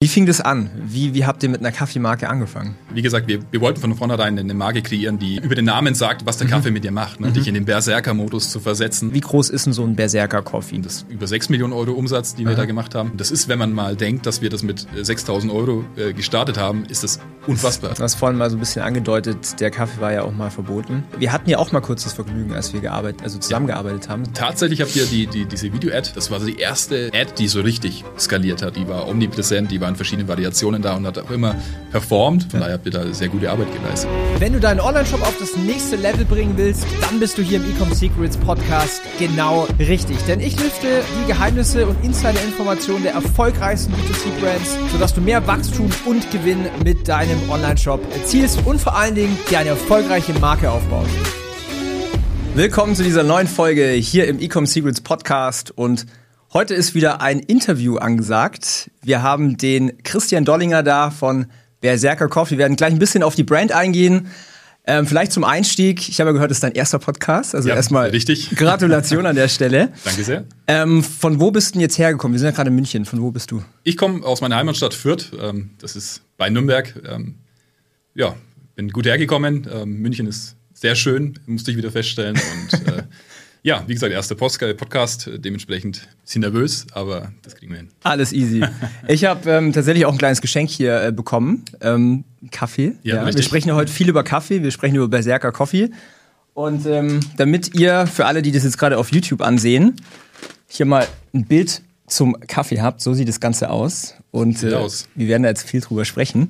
Wie fing das an? Wie, wie habt ihr mit einer Kaffeemarke angefangen? Wie gesagt, wir, wir wollten von vornherein eine Marke kreieren, die über den Namen sagt, was der mhm. Kaffee mit dir macht, ne? mhm. dich in den Berserker-Modus zu versetzen. Wie groß ist denn so ein Berserker-Coffee? Das über 6 Millionen Euro Umsatz, die wir da gemacht haben. Das ist, wenn man mal denkt, dass wir das mit 6000 Euro äh, gestartet haben, ist das unfassbar. Du hast vorhin mal so ein bisschen angedeutet, der Kaffee war ja auch mal verboten. Wir hatten ja auch mal kurz das Vergnügen, als wir gearbeitet, also zusammengearbeitet ja. haben. Tatsächlich habt ihr die, die, diese Video-Ad, das war die erste Ad, die so richtig skaliert hat. Die war omnipräsent, die war in verschiedenen Variationen da und hat auch immer performt. Von daher habt ihr da sehr gute Arbeit geleistet. Wenn du deinen Online-Shop auf das nächste Level bringen willst, dann bist du hier im Ecom Secrets Podcast genau richtig. Denn ich lüfte die Geheimnisse und Insider-Informationen der erfolgreichsten B2C-Brands, sodass du mehr Wachstum und Gewinn mit deinem Online-Shop erzielst und vor allen Dingen dir eine erfolgreiche Marke aufbaust. Willkommen zu dieser neuen Folge hier im Ecom Secrets Podcast und Heute ist wieder ein Interview angesagt. Wir haben den Christian Dollinger da von Berserker Coffee. Wir werden gleich ein bisschen auf die Brand eingehen. Ähm, vielleicht zum Einstieg. Ich habe gehört, es ist dein erster Podcast. Also ja, erstmal richtig. Gratulation an der Stelle. Danke sehr. Ähm, von wo bist du denn jetzt hergekommen? Wir sind ja gerade in München. Von wo bist du? Ich komme aus meiner Heimatstadt Fürth. Ähm, das ist bei Nürnberg. Ähm, ja, bin gut hergekommen. Ähm, München ist sehr schön, musste ich wieder feststellen. Und äh, Ja, wie gesagt, erster Podcast, dementsprechend ein bisschen nervös, aber das kriegen wir hin. Alles easy. Ich habe ähm, tatsächlich auch ein kleines Geschenk hier äh, bekommen. Ähm, Kaffee. Ja, ja. Wir sprechen ja heute viel über Kaffee, wir sprechen über Berserker Coffee. Und ähm, damit ihr, für alle, die das jetzt gerade auf YouTube ansehen, hier mal ein Bild zum Kaffee habt, so sieht das Ganze aus. Und äh, aus. wir werden da jetzt viel drüber sprechen.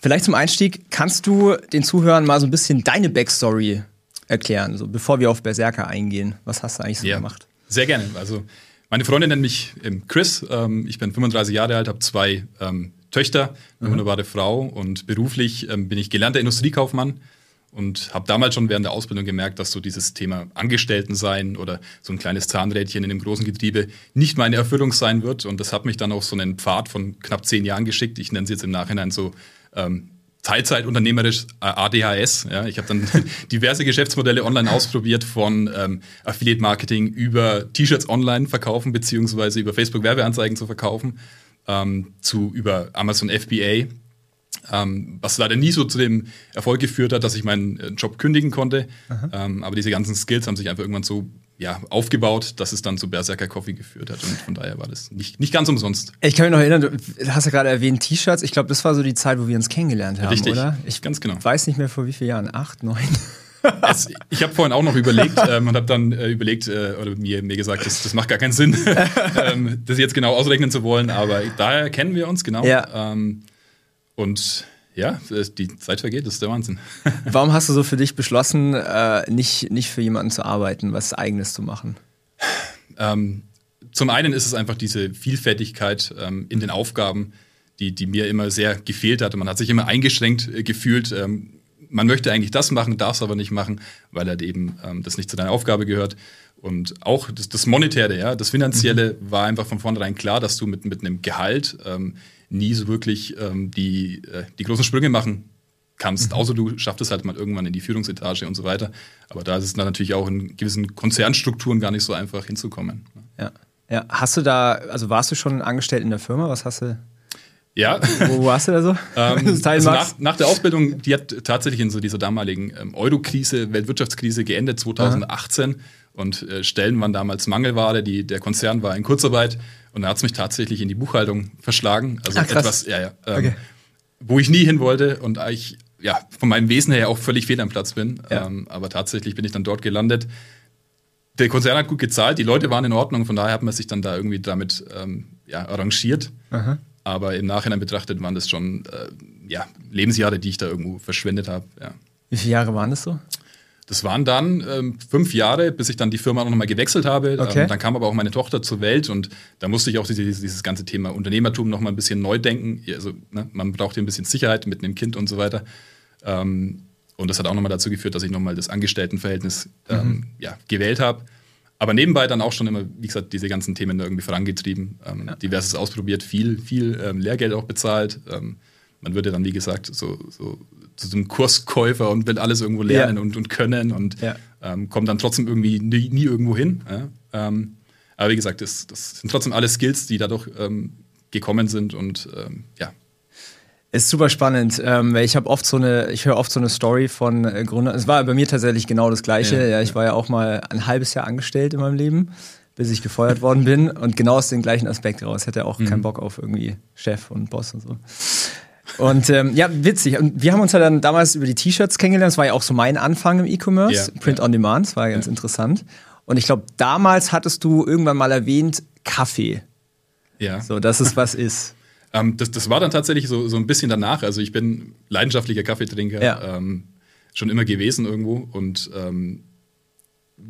Vielleicht zum Einstieg, kannst du den Zuhörern mal so ein bisschen deine Backstory erklären, so bevor wir auf Berserker eingehen. Was hast du eigentlich so ja, gemacht? Sehr gerne. Also meine Freundin nennt mich ähm, Chris. Ähm, ich bin 35 Jahre alt, habe zwei ähm, Töchter, eine mhm. wunderbare Frau und beruflich bin ich gelernter Industriekaufmann und habe damals schon während der Ausbildung gemerkt, dass so dieses Thema Angestellten sein oder so ein kleines Zahnrädchen in einem großen Getriebe nicht meine Erfüllung sein wird. Und das hat mich dann auf so einen Pfad von knapp zehn Jahren geschickt. Ich nenne es jetzt im Nachhinein so ähm, Teilzeit unternehmerisch äh, ADHS. Ja, ich habe dann diverse Geschäftsmodelle online ausprobiert, von ähm, Affiliate Marketing über T-Shirts online verkaufen, beziehungsweise über Facebook Werbeanzeigen zu verkaufen, ähm, zu über Amazon FBA, ähm, was leider nie so zu dem Erfolg geführt hat, dass ich meinen äh, Job kündigen konnte. Ähm, aber diese ganzen Skills haben sich einfach irgendwann so ja, aufgebaut, dass es dann zu Berserker Coffee geführt hat. Und von daher war das nicht, nicht ganz umsonst. Ich kann mich noch erinnern, du hast ja gerade erwähnt T-Shirts. Ich glaube, das war so die Zeit, wo wir uns kennengelernt haben, Richtig, oder? Ich ganz genau. weiß nicht mehr vor wie vielen Jahren. Acht, neun? Es, ich habe vorhin auch noch überlegt ähm, und habe dann äh, überlegt äh, oder mir, mir gesagt, das, das macht gar keinen Sinn, ähm, das jetzt genau ausrechnen zu wollen, aber daher kennen wir uns genau. Ja. Ähm, und ja, die Zeit vergeht, das ist der Wahnsinn. Warum hast du so für dich beschlossen, äh, nicht, nicht für jemanden zu arbeiten, was Eigenes zu machen? Ähm, zum einen ist es einfach diese Vielfältigkeit ähm, in den Aufgaben, die, die mir immer sehr gefehlt hatte. Man hat sich immer eingeschränkt äh, gefühlt. Ähm, man möchte eigentlich das machen, darf es aber nicht machen, weil halt eben ähm, das nicht zu deiner Aufgabe gehört. Und auch das, das Monetäre, ja, das Finanzielle mhm. war einfach von vornherein klar, dass du mit, mit einem Gehalt ähm, nie so wirklich ähm, die, äh, die großen Sprünge machen kannst, mhm. außer du schaffst es halt mal irgendwann in die Führungsetage und so weiter. Aber da ist es dann natürlich auch in gewissen Konzernstrukturen gar nicht so einfach hinzukommen. Ja. ja. Hast du da, also warst du schon angestellt in der Firma? Was hast du? Ja. Wo, warst du da so? ähm, also nach, nach, der Ausbildung, die hat tatsächlich in so dieser damaligen ähm, Euro-Krise, Weltwirtschaftskrise geendet, 2018. Aha. Und äh, Stellen waren damals Mangelware, die, der Konzern war in Kurzarbeit. Und da hat es mich tatsächlich in die Buchhaltung verschlagen. Also Ach, etwas, ja, ja, ähm, okay. wo ich nie hin wollte und ich ja, von meinem Wesen her auch völlig fehl am Platz bin. Ja. Ähm, aber tatsächlich bin ich dann dort gelandet. Der Konzern hat gut gezahlt, die Leute waren in Ordnung, von daher hat man sich dann da irgendwie damit ähm, ja, arrangiert. Aha. Aber im Nachhinein betrachtet waren das schon äh, ja, Lebensjahre, die ich da irgendwo verschwendet habe. Ja. Wie viele Jahre waren das so? Das waren dann ähm, fünf Jahre, bis ich dann die Firma noch mal gewechselt habe. Okay. Ähm, dann kam aber auch meine Tochter zur Welt und da musste ich auch dieses, dieses ganze Thema Unternehmertum noch mal ein bisschen neu denken. Also ne, man braucht hier ein bisschen Sicherheit mit einem Kind und so weiter. Ähm, und das hat auch noch mal dazu geführt, dass ich noch mal das Angestelltenverhältnis ähm, mhm. ja, gewählt habe. Aber nebenbei dann auch schon immer, wie gesagt, diese ganzen Themen irgendwie vorangetrieben, ähm, ja. diverses ausprobiert, viel, viel ähm, Lehrgeld auch bezahlt. Man würde dann, wie gesagt, so, so zu so einem Kurskäufer und will alles irgendwo lernen ja. und, und können und ja. ähm, kommt dann trotzdem irgendwie nie, nie irgendwo hin. Ja? Ähm, aber wie gesagt, das, das, sind trotzdem alle Skills, die dadurch ähm, gekommen sind und ähm, ja. Ist super spannend, ähm, weil ich habe oft so eine, ich höre oft so eine Story von äh, Gründern. Es war bei mir tatsächlich genau das Gleiche. Ja, ich war ja auch mal ein halbes Jahr angestellt in meinem Leben, bis ich gefeuert worden bin und genau aus dem gleichen Aspekt raus. Ich hatte auch mhm. keinen Bock auf irgendwie Chef und Boss und so. Und ähm, ja, witzig. Und wir haben uns ja dann damals über die T-Shirts kennengelernt. Das war ja auch so mein Anfang im E-Commerce, ja, Print on Demand. Das war ganz interessant. Und ich glaube, damals hattest du irgendwann mal erwähnt Kaffee. Ja. So, dass es was ist. Ähm, das, das war dann tatsächlich so, so ein bisschen danach. Also ich bin leidenschaftlicher Kaffeetrinker, ja. ähm, schon immer gewesen irgendwo. Und ähm,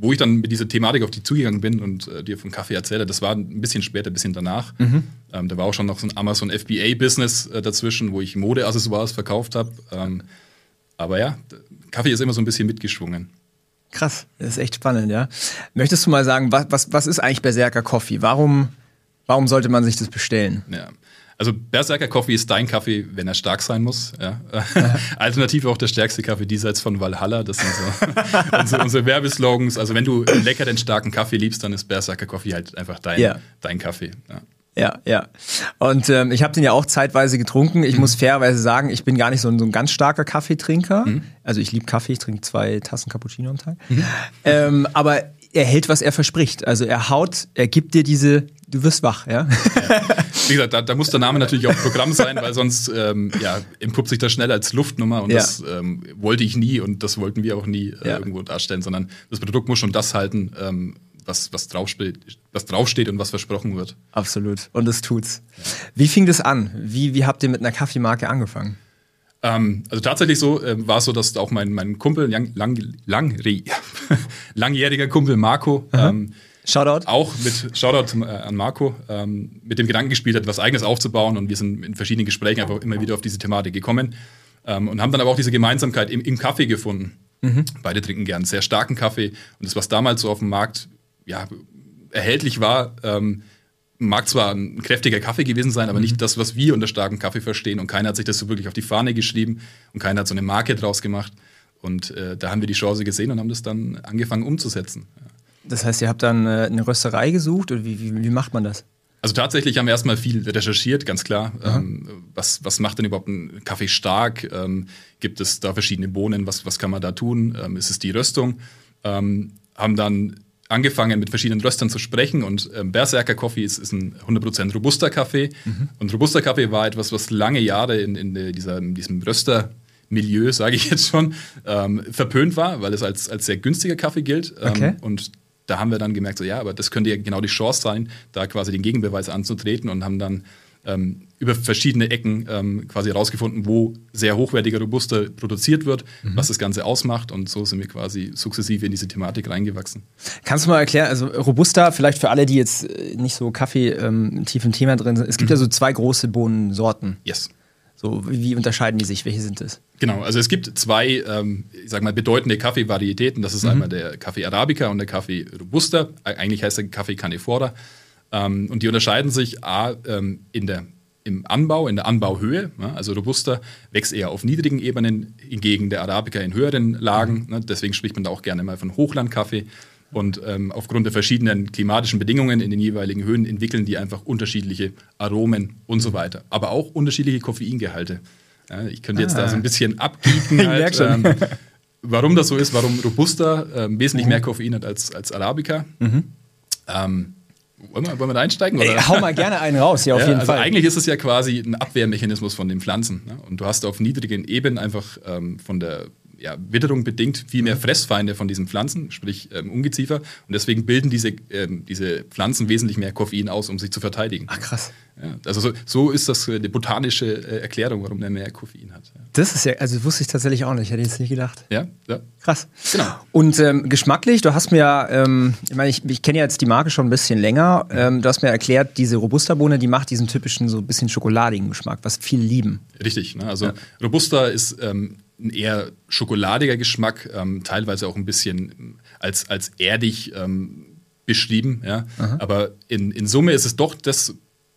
wo ich dann mit dieser Thematik auf die zugegangen bin und äh, dir vom Kaffee erzähle, das war ein bisschen später, ein bisschen danach. Mhm. Ähm, da war auch schon noch so ein Amazon FBA-Business äh, dazwischen, wo ich Modeaccessoires verkauft habe. Ähm, aber ja, Kaffee ist immer so ein bisschen mitgeschwungen. Krass, das ist echt spannend, ja. Möchtest du mal sagen, was, was, was ist eigentlich Berserker Coffee? Warum, warum sollte man sich das bestellen? Ja. Also Berserker Coffee ist dein Kaffee, wenn er stark sein muss. Ja. Alternativ auch der stärkste Kaffee diesseits von Valhalla. Das sind so unsere, unsere, Werbeslogans. Also wenn du lecker den starken Kaffee liebst, dann ist Berserker Coffee halt einfach dein, ja. dein Kaffee. Ja. Ja, ja. Und ähm, ich habe den ja auch zeitweise getrunken. Ich mhm. muss fairerweise sagen, ich bin gar nicht so ein, so ein ganz starker Kaffeetrinker. Mhm. Also ich liebe Kaffee, ich trinke zwei Tassen Cappuccino am Tag. Mhm. Ähm, aber er hält, was er verspricht. Also er haut, er gibt dir diese, du wirst wach, ja. ja. Wie gesagt, da, da, muss der Name natürlich auch Programm sein, weil sonst ähm, ja, entpuppt sich das schnell als Luftnummer und ja. das ähm, wollte ich nie und das wollten wir auch nie äh, ja. irgendwo darstellen, sondern das Produkt muss schon das halten, ähm, was, was, draufsteht, was draufsteht und was versprochen wird. Absolut. Und es tut's. Wie fing das an? Wie, wie habt ihr mit einer Kaffeemarke angefangen? Ähm, also tatsächlich so äh, war es so, dass auch mein, mein Kumpel, lang, lang, lang, langjähriger Kumpel Marco, ähm, Shoutout. Auch mit Shoutout äh, an Marco, ähm, mit dem Gedanken gespielt hat, was eigenes aufzubauen und wir sind in verschiedenen Gesprächen einfach immer wieder auf diese Thematik gekommen ähm, und haben dann aber auch diese Gemeinsamkeit im, im Kaffee gefunden. Mhm. Beide trinken gern sehr starken Kaffee und das, was damals so auf dem Markt ja, erhältlich war, ähm, mag zwar ein kräftiger Kaffee gewesen sein, aber mhm. nicht das, was wir unter starkem Kaffee verstehen. Und keiner hat sich das so wirklich auf die Fahne geschrieben und keiner hat so eine Marke draus gemacht. Und äh, da haben wir die Chance gesehen und haben das dann angefangen umzusetzen. Ja. Das heißt, ihr habt dann äh, eine Rösterei gesucht oder wie, wie, wie, macht man das? Also tatsächlich haben wir erstmal viel recherchiert, ganz klar. Ähm, was, was macht denn überhaupt ein Kaffee stark? Ähm, gibt es da verschiedene Bohnen? Was, was kann man da tun? Ähm, ist es die Röstung? Ähm, haben dann angefangen, mit verschiedenen Röstern zu sprechen und ähm, Berserker Coffee ist, ist ein 100% robuster Kaffee. Mhm. Und robuster Kaffee war etwas, was lange Jahre in, in, dieser, in diesem Röster Milieu, sage ich jetzt schon, ähm, verpönt war, weil es als, als sehr günstiger Kaffee gilt. Ähm, okay. Und da haben wir dann gemerkt, so ja, aber das könnte ja genau die Chance sein, da quasi den Gegenbeweis anzutreten und haben dann ähm, über verschiedene Ecken ähm, quasi herausgefunden, wo sehr hochwertiger Robuster produziert wird, mhm. was das Ganze ausmacht und so sind wir quasi sukzessive in diese Thematik reingewachsen. Kannst du mal erklären, also Robusta, vielleicht für alle, die jetzt äh, nicht so Kaffee ähm, tief im Thema drin sind, es gibt mhm. ja so zwei große Bohnensorten. Yes. So, wie unterscheiden die sich? Welche sind es? Genau, also es gibt zwei, ähm, ich sag mal, bedeutende Kaffeevarietäten. Das ist mhm. einmal der Kaffee Arabica und der Kaffee Robusta. Eigentlich heißt der Kaffee Canefora. Ähm, und die unterscheiden sich A, ähm, in der im Anbau, in der Anbauhöhe. Ja, also Robusta wächst eher auf niedrigen Ebenen, hingegen der Arabica in höheren Lagen. Ne, deswegen spricht man da auch gerne mal von Hochlandkaffee. Und ähm, aufgrund der verschiedenen klimatischen Bedingungen in den jeweiligen Höhen entwickeln die einfach unterschiedliche Aromen und so weiter. Aber auch unterschiedliche Koffeingehalte. Ja, ich könnte jetzt ah. da so ein bisschen abbiegen. Halt, ähm, warum das so ist, warum Robusta ähm, wesentlich mhm. mehr Koffein hat als, als Arabica. Mhm. Ähm, wollen wir, wollen wir da einsteigen? Oder? Ey, hau mal gerne einen raus, ja, auf ja, jeden also Fall. Eigentlich ist es ja quasi ein Abwehrmechanismus von den Pflanzen. Ne? Und du hast auf niedrigen Ebenen einfach ähm, von der ja, Witterung bedingt viel mehr Fressfeinde von diesen Pflanzen, sprich ähm, Ungeziefer. Und deswegen bilden diese, ähm, diese Pflanzen wesentlich mehr Koffein aus, um sich zu verteidigen. Ach krass. Ja, also so, so, ist das äh, die botanische äh, Erklärung, warum der mehr Koffein hat. Ja. Das ist ja, also wusste ich tatsächlich auch nicht, hätte ich jetzt nicht gedacht. Ja, ja. Krass. Genau. Und ähm, geschmacklich, du hast mir, ähm, ich meine, ich, ich kenne ja jetzt die Marke schon ein bisschen länger. Ähm, du hast mir erklärt, diese Robusta-Bohne, die macht diesen typischen so ein bisschen schokoladigen Geschmack, was viele lieben. Richtig. Ne? Also. Robusta ist ähm, ein eher schokoladiger Geschmack, ähm, teilweise auch ein bisschen als, als erdig ähm, beschrieben. Ja? Aber in, in Summe ist es doch das,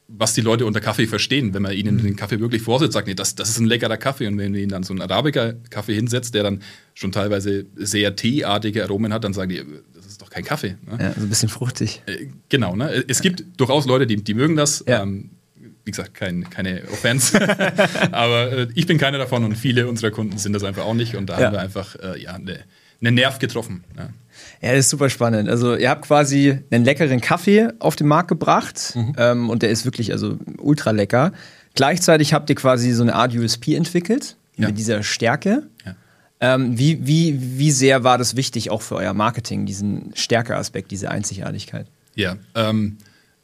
was die Leute unter Kaffee verstehen. Wenn man ihnen mhm. den Kaffee wirklich vorsetzt, sagt, nee, das, das ist ein leckerer Kaffee. Und wenn man ihnen dann so einen Arabica-Kaffee hinsetzt, der dann schon teilweise sehr teeartige Aromen hat, dann sagen die, das ist doch kein Kaffee. Ne? Ja, so ein bisschen fruchtig. Äh, genau. Ne? Es gibt durchaus Leute, die, die mögen das. Ja. Ähm, wie gesagt, kein, keine Offense. Aber äh, ich bin keiner davon und viele unserer Kunden sind das einfach auch nicht. Und da ja. haben wir einfach äh, ja, eine ne Nerv getroffen. Ja. Ja, das ist super spannend. Also ihr habt quasi einen leckeren Kaffee auf den Markt gebracht mhm. ähm, und der ist wirklich also ultra lecker. Gleichzeitig habt ihr quasi so eine Art USP entwickelt ja. mit dieser Stärke. Ja. Ähm, wie, wie, wie sehr war das wichtig auch für euer Marketing, diesen Stärkeaspekt, diese Einzigartigkeit? Ja, ähm,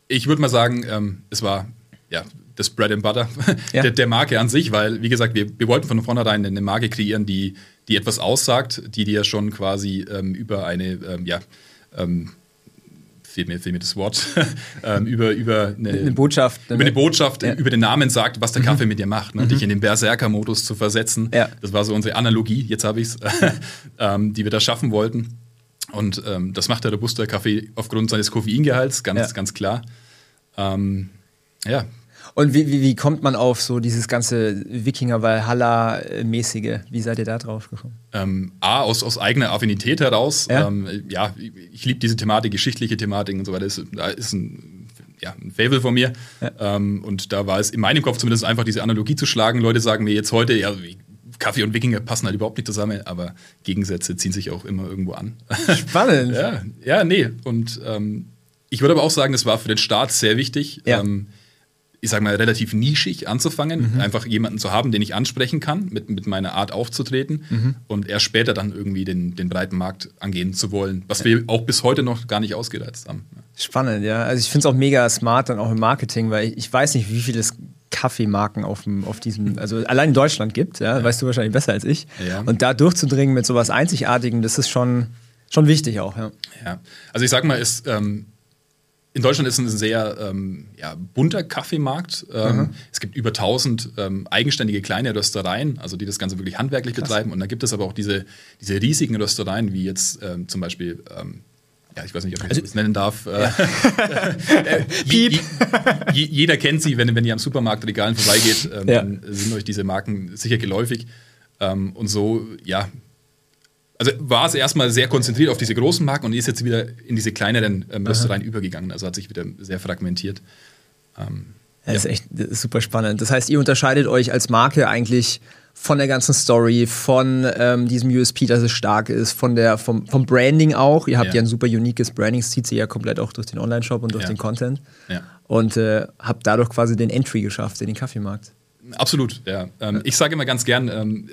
ich würde mal sagen, ähm, es war ja das Bread and Butter ja. der, der, Marke an sich, weil, wie gesagt, wir, wir wollten von vornherein eine Marke kreieren, die, die etwas aussagt, die dir schon quasi ähm, über eine, ähm, ja, ähm, fehlt mir, fehlt mir das Wort, ähm, über, über eine, eine Botschaft, über eine Botschaft, ja. über den Namen sagt, was der mhm. Kaffee mit dir macht, ne? mhm. dich in den Berserker-Modus zu versetzen. Ja. Das war so unsere Analogie, jetzt habe ich es, ähm, die wir da schaffen wollten. Und ähm, das macht der Robusta Kaffee aufgrund seines Koffeingehalts, ganz, ja. ganz klar. Ähm, ja, und wie, wie, wie kommt man auf so dieses ganze Wikinger-Valhalla-mäßige? Wie seid ihr da drauf gekommen? Ähm, A, aus, aus eigener Affinität heraus. Ja, ähm, ja ich liebe diese Thematik, geschichtliche Thematiken und so weiter. Das, da ist ein, ja, ein Fable von mir. Ja. Ähm, und da war es in meinem Kopf zumindest einfach, diese Analogie zu schlagen. Leute sagen mir jetzt heute, ja, Kaffee und Wikinger passen halt überhaupt nicht zusammen, aber Gegensätze ziehen sich auch immer irgendwo an. Spannend. ja, ja, nee. Und ähm, ich würde aber auch sagen, es war für den Staat sehr wichtig. Ja. Ähm, ich sag mal, relativ nischig anzufangen, mhm. einfach jemanden zu haben, den ich ansprechen kann, mit, mit meiner Art aufzutreten mhm. und erst später dann irgendwie den, den breiten Markt angehen zu wollen, was ja. wir auch bis heute noch gar nicht ausgereizt haben. Spannend, ja. Also ich finde es auch mega smart dann auch im Marketing, weil ich, ich weiß nicht, wie viele Kaffeemarken auf, dem, auf diesem, also allein in Deutschland gibt, ja, ja. weißt du wahrscheinlich besser als ich. Ja. Und da durchzudringen mit sowas Einzigartigem, das ist schon, schon wichtig auch, ja. Ja, also ich sag mal, ist, ähm, in Deutschland ist ein sehr ähm, ja, bunter Kaffeemarkt. Ähm, es gibt über 1000 ähm, eigenständige kleine Röstereien, also die das Ganze wirklich handwerklich Krass. betreiben. Und dann gibt es aber auch diese, diese riesigen Röstereien, wie jetzt ähm, zum Beispiel, ähm, ja, ich weiß nicht, ob ich also, das nennen darf. Äh, ja. Äh, Piep. jeder kennt sie, wenn, wenn ihr am Supermarktregalen vorbeigeht, ähm, ja. dann sind euch diese Marken sicher geläufig. und so, ja, also war es erstmal sehr konzentriert auf diese großen Marken und ist jetzt wieder in diese kleineren ähm, Röstereien übergegangen. Also hat sich wieder sehr fragmentiert. Ähm, ja, das ist echt das ist super spannend. Das heißt, ihr unterscheidet euch als Marke eigentlich von der ganzen Story, von ähm, diesem USP, dass es stark ist, von der, vom, vom Branding auch. Ihr habt ja. ja ein super uniques Branding, das zieht sich ja komplett auch durch den Online-Shop und durch ja. den Content. Ja. Und äh, habt dadurch quasi den Entry geschafft in den Kaffeemarkt. Absolut, ja. Ähm, ich sage immer ganz gern, ähm,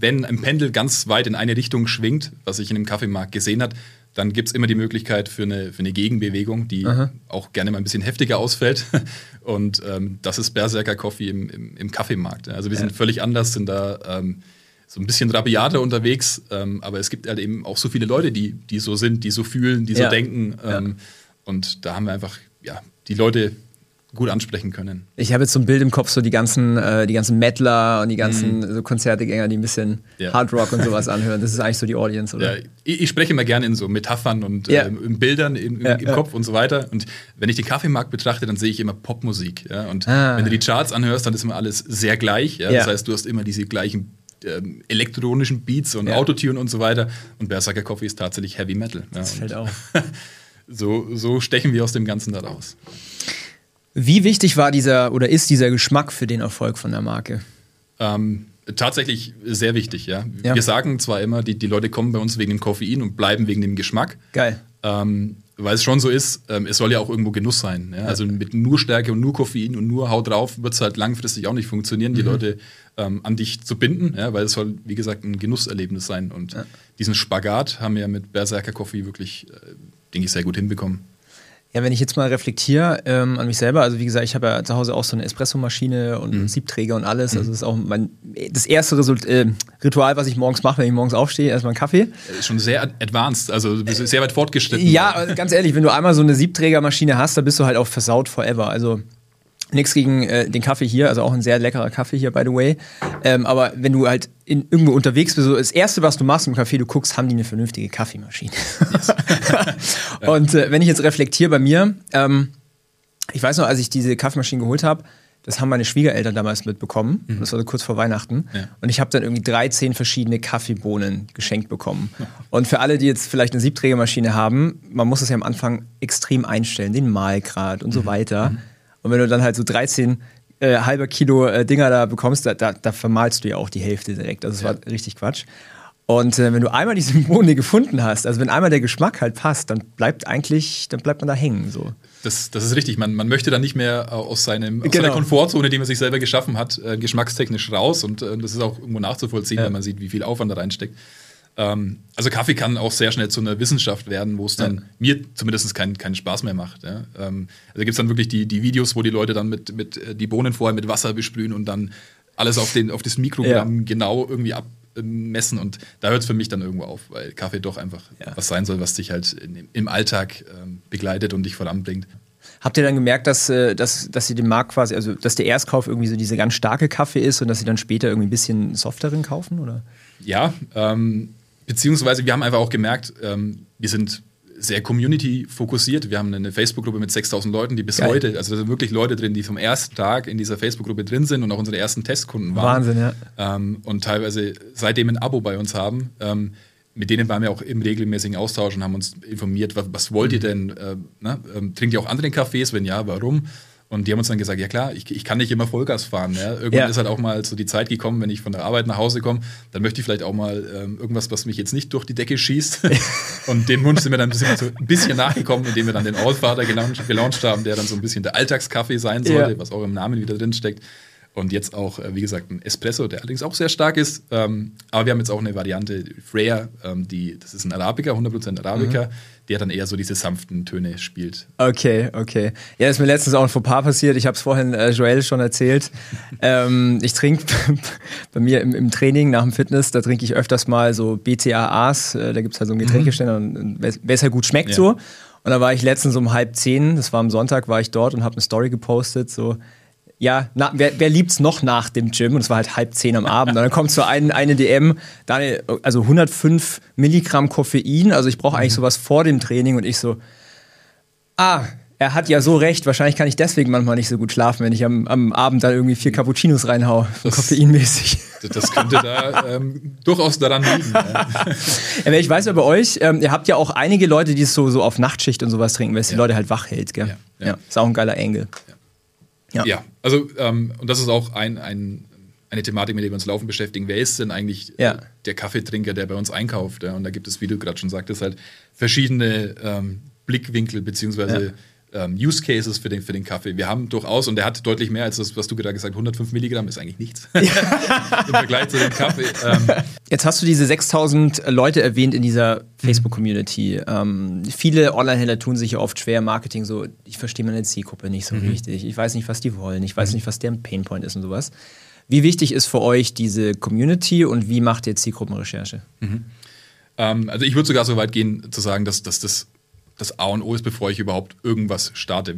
wenn ein Pendel ganz weit in eine Richtung schwingt, was ich in dem Kaffeemarkt gesehen habe, dann gibt es immer die Möglichkeit für eine, für eine Gegenbewegung, die Aha. auch gerne mal ein bisschen heftiger ausfällt. Und ähm, das ist Berserker Coffee im, im, im Kaffeemarkt. Also wir sind völlig anders, sind da ähm, so ein bisschen rabiater unterwegs, ähm, aber es gibt halt eben auch so viele Leute, die, die so sind, die so fühlen, die so ja. denken. Ja. Ähm, und da haben wir einfach ja, die Leute gut ansprechen können. Ich habe jetzt so ein Bild im Kopf, so die ganzen, äh, die ganzen Mettler und die ganzen mhm. so Konzertegänger, die ein bisschen ja. Hard Rock und sowas anhören. Das ist eigentlich so die Audience, oder? Ja, ich, ich spreche immer gerne in so Metaphern und ja. ähm, in Bildern im, im, im Kopf und so weiter. Und wenn ich den Kaffeemarkt betrachte, dann sehe ich immer Popmusik. Und ah. wenn du die Charts anhörst, dann ist immer alles sehr gleich. Das heißt, du hast immer diese gleichen ähm, elektronischen Beats und Autotune und so weiter. Und Berserker Coffee ist tatsächlich Heavy Metal. Das fällt auf. so, so stechen wir aus dem Ganzen da raus. Wie wichtig war dieser oder ist dieser Geschmack für den Erfolg von der Marke? Ähm, tatsächlich sehr wichtig, ja. ja. Wir sagen zwar immer, die, die Leute kommen bei uns wegen dem Koffein und bleiben wegen dem Geschmack. Geil. Ähm, weil es schon so ist, ähm, es soll ja auch irgendwo Genuss sein. Ja? Also mit nur Stärke und nur Koffein und nur Haut drauf wird es halt langfristig auch nicht funktionieren, die mhm. Leute ähm, an dich zu binden, ja? weil es soll, wie gesagt, ein Genusserlebnis sein. Und ja. diesen Spagat haben wir mit Berserker Coffee wirklich, äh, denke ich, sehr gut hinbekommen. Ja, wenn ich jetzt mal reflektiere ähm, an mich selber, also wie gesagt, ich habe ja zu Hause auch so eine Espressomaschine und mhm. Siebträger und alles. Also mhm. das ist auch mein das erste Result, äh, Ritual, was ich morgens mache, wenn ich morgens aufstehe, erstmal einen Kaffee. Ist schon sehr advanced, also du bist sehr weit fortgeschritten. Ja, ganz ehrlich, wenn du einmal so eine Siebträgermaschine hast, dann bist du halt auch versaut forever. Also Nichts gegen äh, den Kaffee hier, also auch ein sehr leckerer Kaffee hier, by the way. Ähm, aber wenn du halt in, irgendwo unterwegs bist, so das Erste, was du machst im Café, du guckst, haben die eine vernünftige Kaffeemaschine. Yes. Und äh, wenn ich jetzt reflektiere bei mir, ähm, ich weiß noch, als ich diese Kaffeemaschine geholt habe, das haben meine Schwiegereltern damals mitbekommen. Mhm. Das war so kurz vor Weihnachten. Ja. Und ich habe dann irgendwie 13 verschiedene Kaffeebohnen geschenkt bekommen. Und für alle, die jetzt vielleicht eine Siebträgermaschine haben, man muss es ja am Anfang extrem einstellen, den Mahlgrad und mhm. so weiter. Mhm. Und wenn du dann halt so 13 äh, halber Kilo äh, Dinger da bekommst, da, da, da, vermalst du ja auch die Hälfte direkt. Also das ja. war richtig Quatsch. Und äh, wenn du einmal die Symbole gefunden hast, also wenn einmal der Geschmack halt passt, dann bleibt eigentlich, dann bleibt man da hängen. So. Das, das ist richtig. Man, man möchte dann nicht mehr aus, seinem, aus genau. seiner Komfortzone, die man sich selber geschaffen hat, äh, geschmackstechnisch raus. Und äh, das ist auch irgendwo nachzuvollziehen, ja. wenn man sieht, wie viel Aufwand da reinsteckt. Ähm, also Kaffee kann auch sehr schnell zu einer Wissenschaft werden, wo es dann ja. mir zumindest keinen kein Spaß mehr macht. Ja? Ähm, also gibt es dann wirklich die, die Videos, wo die Leute dann mit, mit äh, die Bohnen vorher mit Wasser besprühen und dann alles auf, den, auf das Mikrogramm ja. genau irgendwie abmessen. Und da hört es für mich dann irgendwo auf, weil Kaffee doch einfach was sein soll, was dich halt in, im Alltag ähm, begleitet und dich voranbringt. Habt ihr dann gemerkt, dass, äh, dass, dass sie den Markt quasi, also dass der Erstkauf irgendwie so diese ganz starke Kaffee ist und dass sie dann später irgendwie ein bisschen softeren kaufen? Oder? Ja, ähm, Beziehungsweise wir haben einfach auch gemerkt, ähm, wir sind sehr community-fokussiert. Wir haben eine Facebook-Gruppe mit 6000 Leuten, die bis Geil. heute, also da sind wirklich Leute drin, die vom ersten Tag in dieser Facebook-Gruppe drin sind und auch unsere ersten Testkunden waren. Wahnsinn, ja. Ähm, und teilweise seitdem ein Abo bei uns haben. Ähm, mit denen waren wir auch im regelmäßigen Austausch und haben uns informiert, was, was wollt ihr denn? Äh, ne? ähm, trinkt ihr auch andere Cafés? Wenn ja, warum? Und die haben uns dann gesagt, ja klar, ich, ich kann nicht immer Vollgas fahren. Ja? Irgendwann ja. ist halt auch mal so die Zeit gekommen, wenn ich von der Arbeit nach Hause komme, dann möchte ich vielleicht auch mal ähm, irgendwas, was mich jetzt nicht durch die Decke schießt. und den Wunsch sind wir dann sind so ein bisschen nachgekommen, indem wir dann den Allfather gelauncht, gelauncht haben, der dann so ein bisschen der Alltagskaffee sein sollte, ja. was auch im Namen wieder drin steckt. Und jetzt auch, äh, wie gesagt, ein Espresso, der allerdings auch sehr stark ist. Ähm, aber wir haben jetzt auch eine Variante, Freya, ähm, die, das ist ein Arabica, 100% Arabica, mhm. Der dann eher so diese sanften Töne spielt. Okay, okay. Ja, das ist mir letztens auch ein Fauxpas passiert. Ich habe es vorhin äh, Joel schon erzählt. ähm, ich trinke bei mir im, im, Training nach dem Fitness, da trinke ich öfters mal so BCAAs. Äh, da gibt es halt so einen Getränkeständer, mhm. wer es halt gut schmeckt ja. so. Und da war ich letztens um halb zehn, das war am Sonntag, war ich dort und habe eine Story gepostet, so ja, na, wer, wer liebt's noch nach dem Gym? Und es war halt halb zehn am Abend. Und dann kommt so ein, eine DM, Daniel, also 105 Milligramm Koffein. Also ich brauche eigentlich mhm. sowas vor dem Training. Und ich so, ah, er hat ja so recht. Wahrscheinlich kann ich deswegen manchmal nicht so gut schlafen, wenn ich am, am Abend dann irgendwie vier Cappuccinos reinhau, das, koffeinmäßig. Das könnte da ähm, durchaus daran liegen. Ja. ja, ich weiß ja bei euch, ähm, ihr habt ja auch einige Leute, die es so, so auf Nachtschicht und sowas trinken, weil es ja. die Leute halt wach hält. Gell? Ja, ja. ist auch ein geiler Engel. Ja, ja also ähm, und das ist auch ein, ein, eine Thematik, mit der wir uns laufend beschäftigen. Wer ist denn eigentlich ja. der Kaffeetrinker, der bei uns einkauft? Ja? Und da gibt es, wie du gerade schon sagtest, halt verschiedene ähm, Blickwinkel beziehungsweise ähm, Use Cases für den, für den Kaffee. Wir haben durchaus, und der hat deutlich mehr als das, was du gerade gesagt hast, 105 Milligramm ist eigentlich nichts im Vergleich zu dem Kaffee. Ähm, Jetzt hast du diese 6000 Leute erwähnt in dieser Facebook-Community. Ähm, viele Online-Händler tun sich ja oft schwer, Marketing so, ich verstehe meine Zielgruppe nicht so mhm. richtig, ich weiß nicht, was die wollen, ich weiß mhm. nicht, was deren Painpoint ist und sowas. Wie wichtig ist für euch diese Community und wie macht ihr Zielgruppenrecherche? Mhm. Ähm, also ich würde sogar so weit gehen zu sagen, dass, dass das das A und O ist, bevor ich überhaupt irgendwas starte.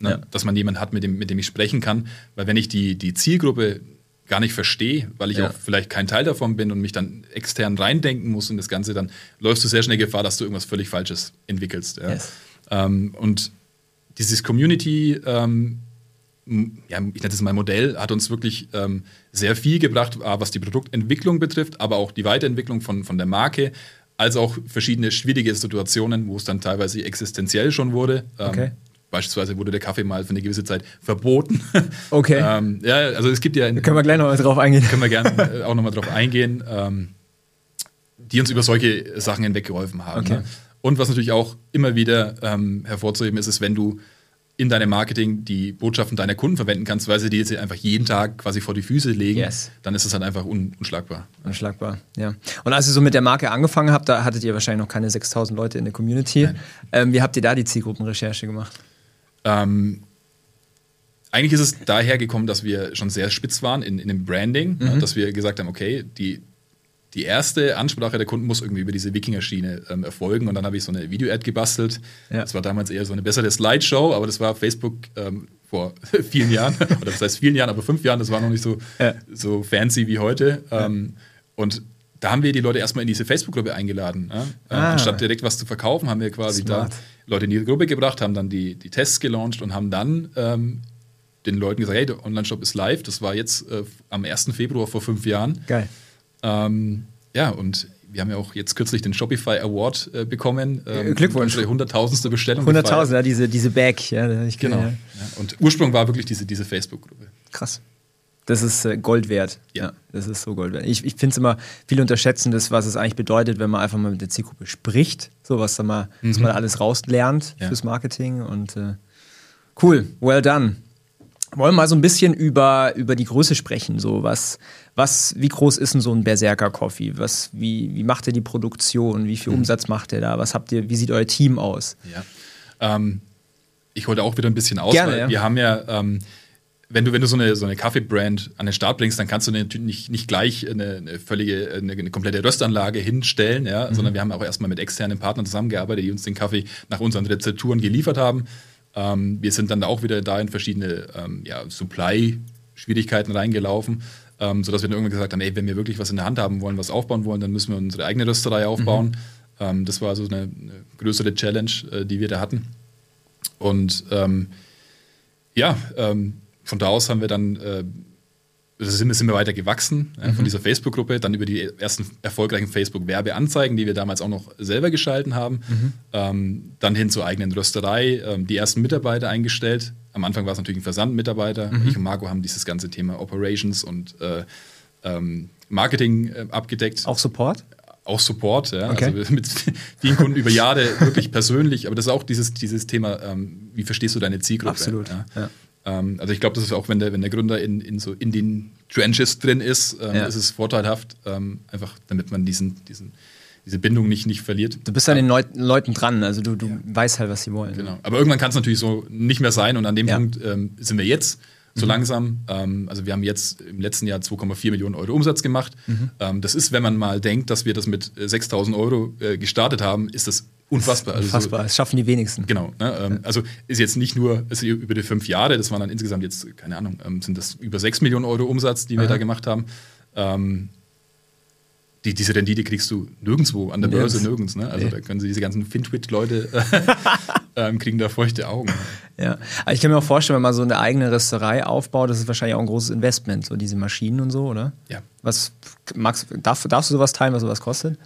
Ne? Ja. Dass man jemanden hat, mit dem, mit dem ich sprechen kann. Weil wenn ich die, die Zielgruppe gar nicht verstehe, weil ich ja. auch vielleicht kein Teil davon bin und mich dann extern reindenken muss in das Ganze, dann läufst du sehr schnell Gefahr, dass du irgendwas völlig Falsches entwickelst. Ja? Yes. Ähm, und dieses Community, ähm, ja, ich nenne das mal Modell, hat uns wirklich ähm, sehr viel gebracht, was die Produktentwicklung betrifft, aber auch die Weiterentwicklung von, von der Marke, als auch verschiedene schwierige Situationen, wo es dann teilweise existenziell schon wurde. Ähm, okay. Beispielsweise wurde der Kaffee mal für eine gewisse Zeit verboten. Okay. ähm, ja, also es gibt ja. Da können wir gleich nochmal drauf eingehen. Können wir gerne äh, auch nochmal drauf eingehen, ähm, die uns über solche Sachen hinweggeholfen haben. Okay. Ne? Und was natürlich auch immer wieder ähm, hervorzuheben ist, ist, wenn du in deinem Marketing die Botschaften deiner Kunden verwenden kannst, weil sie dir jetzt einfach jeden Tag quasi vor die Füße legen, yes. dann ist es halt einfach un unschlagbar. Unschlagbar, ja. Und als ihr so mit der Marke angefangen habt, da hattet ihr wahrscheinlich noch keine 6000 Leute in der Community. Ähm, wie habt ihr da die Zielgruppenrecherche gemacht? Ähm, eigentlich ist es daher gekommen, dass wir schon sehr spitz waren in, in dem Branding, mhm. dass wir gesagt haben, okay, die, die erste Ansprache der Kunden muss irgendwie über diese Wikinger-Schiene ähm, erfolgen. Und dann habe ich so eine Video-Ad gebastelt. Ja. Das war damals eher so eine bessere Slideshow, aber das war Facebook ähm, vor vielen Jahren. Oder das heißt vielen Jahren, aber fünf Jahren, das war noch nicht so, ja. so fancy wie heute. Ähm, und da haben wir die Leute erstmal in diese Facebook-Gruppe eingeladen. Ja? Ähm, ah. Anstatt direkt was zu verkaufen, haben wir quasi Smart. da Leute in die Gruppe gebracht, haben dann die, die Tests gelauncht und haben dann ähm, den Leuten gesagt, hey, der Online-Shop ist live. Das war jetzt äh, am 1. Februar vor fünf Jahren. Geil. Ähm, ja, und wir haben ja auch jetzt kürzlich den Shopify Award äh, bekommen. Ähm, Glückwunsch. Unsere hunderttausendste Bestellung. Hunderttausend, ja, diese, diese Bag. Ja, ich genau. Ja. Und Ursprung war wirklich diese, diese Facebook-Gruppe. Krass. Das ist äh, Gold wert. Ja. ja. Das ist so Gold wert. Ich, ich finde es immer, viele unterschätzen das, was es eigentlich bedeutet, wenn man einfach mal mit der Zielgruppe spricht. So was da mal, mhm. was man alles rauslernt ja. fürs Marketing. Und äh, cool, well done. Wollen wir mal so ein bisschen über, über die Größe sprechen. So, was, was, wie groß ist denn so ein Berserker Coffee? Was, wie, wie macht ihr die Produktion? Wie viel mhm. Umsatz macht ihr da? Was habt ihr, wie sieht euer Team aus? Ja. Ähm, ich wollte auch wieder ein bisschen aus, Gerne, ja. wir haben ja ähm, wenn du, wenn du so eine, so eine Kaffeebrand an den Start bringst, dann kannst du natürlich nicht, nicht gleich eine, eine völlige, eine, eine, komplette Röstanlage hinstellen, ja, mhm. sondern wir haben auch erstmal mit externen Partnern zusammengearbeitet, die uns den Kaffee nach unseren Rezepturen geliefert haben. Ähm, wir sind dann da auch wieder da in verschiedene ähm, ja, Supply-Schwierigkeiten reingelaufen, ähm, sodass wir dann irgendwann gesagt haben, ey, wenn wir wirklich was in der Hand haben wollen, was aufbauen wollen, dann müssen wir unsere eigene Rösterei aufbauen. Mhm. Ähm, das war so eine, eine größere Challenge, äh, die wir da hatten. Und ähm, ja, ähm, von da aus haben wir dann äh, sind, sind wir weiter gewachsen mhm. von dieser Facebook-Gruppe, dann über die ersten erfolgreichen Facebook-Werbeanzeigen, die wir damals auch noch selber geschalten haben, mhm. ähm, dann hin zur eigenen Rösterei, ähm, die ersten Mitarbeiter eingestellt. Am Anfang war es natürlich ein Versandmitarbeiter. Mhm. Ich und Marco haben dieses ganze Thema Operations und äh, ähm, Marketing äh, abgedeckt. Auch Support? Auch Support, ja. Okay. Also mit vielen Kunden über Jahre wirklich persönlich, aber das ist auch dieses, dieses Thema, ähm, wie verstehst du deine Zielgruppe? Absolut. Ja? Ja. Ähm, also ich glaube, das ist auch, wenn der, wenn der Gründer in, in, so in den Trenches drin ist, ähm, ja. ist es vorteilhaft, ähm, einfach damit man diesen, diesen, diese Bindung nicht, nicht verliert. Du bist an den Leut Leuten dran, also du, du ja. weißt halt, was sie wollen. Genau. Aber irgendwann kann es natürlich so nicht mehr sein und an dem ja. Punkt ähm, sind wir jetzt so mhm. langsam. Ähm, also wir haben jetzt im letzten Jahr 2,4 Millionen Euro Umsatz gemacht. Mhm. Ähm, das ist, wenn man mal denkt, dass wir das mit 6.000 Euro äh, gestartet haben, ist das unfassbar. Also unfassbar, so, das schaffen die wenigsten. Genau. Ne, ähm, also ist jetzt nicht nur ist über die fünf Jahre, das waren dann insgesamt jetzt, keine Ahnung, ähm, sind das über 6 Millionen Euro Umsatz, die wir Aha. da gemacht haben. Ähm, die, diese Rendite kriegst du nirgendwo, an der Börse yes. nirgends. Ne? Also nee. da können sie diese ganzen Fintwit-Leute ähm, kriegen da feuchte Augen. Ja, aber ich kann mir auch vorstellen, wenn man so eine eigene Rösterei aufbaut, das ist wahrscheinlich auch ein großes Investment, so diese Maschinen und so, oder? Ja. Was magst, darf, darfst du sowas teilen, was sowas kostet?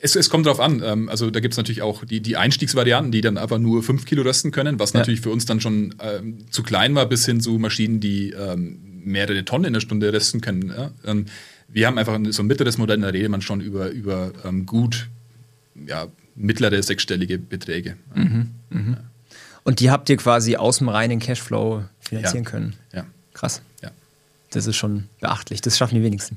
Es, es kommt drauf an. Ähm, also da gibt es natürlich auch die, die Einstiegsvarianten, die dann aber nur 5 Kilo rösten können, was ja. natürlich für uns dann schon ähm, zu klein war, bis hin zu Maschinen, die ähm, mehrere Tonnen in der Stunde rösten können. Ja? Ähm, wir haben einfach so ein mittleres Modell, da redet man schon über, über ähm, gut, ja, mittlere sechsstellige Beträge. Mhm, mhm. Und die habt ihr quasi aus dem reinen Cashflow finanzieren können? Ja. Krass. Ja. Das ist schon beachtlich. Das schaffen die wenigsten.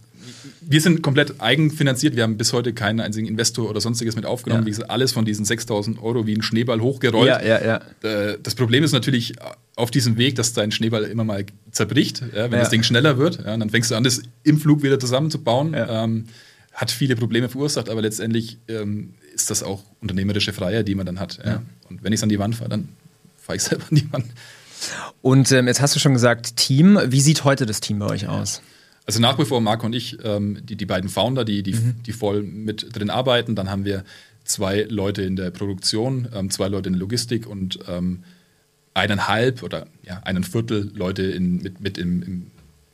Wir sind komplett eigenfinanziert. Wir haben bis heute keinen einzigen Investor oder sonstiges mit aufgenommen. Ja. Wie gesagt, alles von diesen 6000 Euro wie ein Schneeball hochgerollt. Ja, ja, ja. Äh, das Problem ist natürlich auf diesem Weg, dass dein Schneeball immer mal zerbricht, wenn ja. das Ding schneller wird. Ja, dann fängst du an, das im Flug wieder zusammenzubauen. Ähm, hat viele Probleme verursacht, aber letztendlich ähm, ist das auch unternehmerische Freiheit, die man dann hat. Und wenn ich es an die Wand fahre, dann fahre ich selber an die Wand. Und ähm, jetzt hast du schon gesagt, Team. Wie sieht heute das Team bei euch aus? Also nach wie vor Marco und ich, ähm, die, die beiden Founder, die, die, mhm. die voll mit drin arbeiten. Dann haben wir zwei Leute in der Produktion, ähm, zwei Leute in der Logistik und ähm, eineinhalb oder ja, einen Viertel Leute in, mit, mit im, im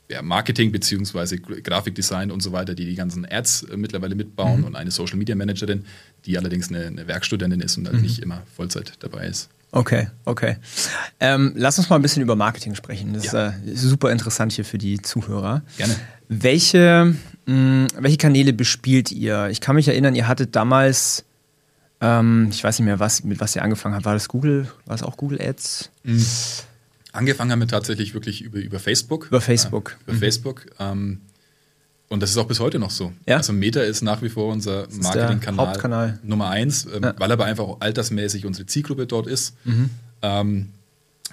ja, Marketing beziehungsweise Grafikdesign und so weiter, die die ganzen Ads äh, mittlerweile mitbauen mhm. und eine Social Media Managerin, die allerdings eine, eine Werkstudentin ist und halt mhm. nicht immer Vollzeit dabei ist. Okay, okay. Ähm, lass uns mal ein bisschen über Marketing sprechen. Das ja. ist äh, super interessant hier für die Zuhörer. Gerne. Welche, mh, mm, welche Kanäle bespielt ihr? Ich kann mich erinnern, ihr hattet damals, ähm, ich weiß nicht mehr, was, mit was ihr angefangen habt. War das Google? War es auch Google Ads? Mhm. Angefangen haben wir tatsächlich wirklich über, über Facebook. Über Facebook. Äh, über mhm. Facebook. Ähm, und das ist auch bis heute noch so. Ja? Also Meta ist nach wie vor unser Marketingkanal Nummer eins, ähm, ja. weil aber einfach auch altersmäßig unsere Zielgruppe dort ist. Mhm. Ähm,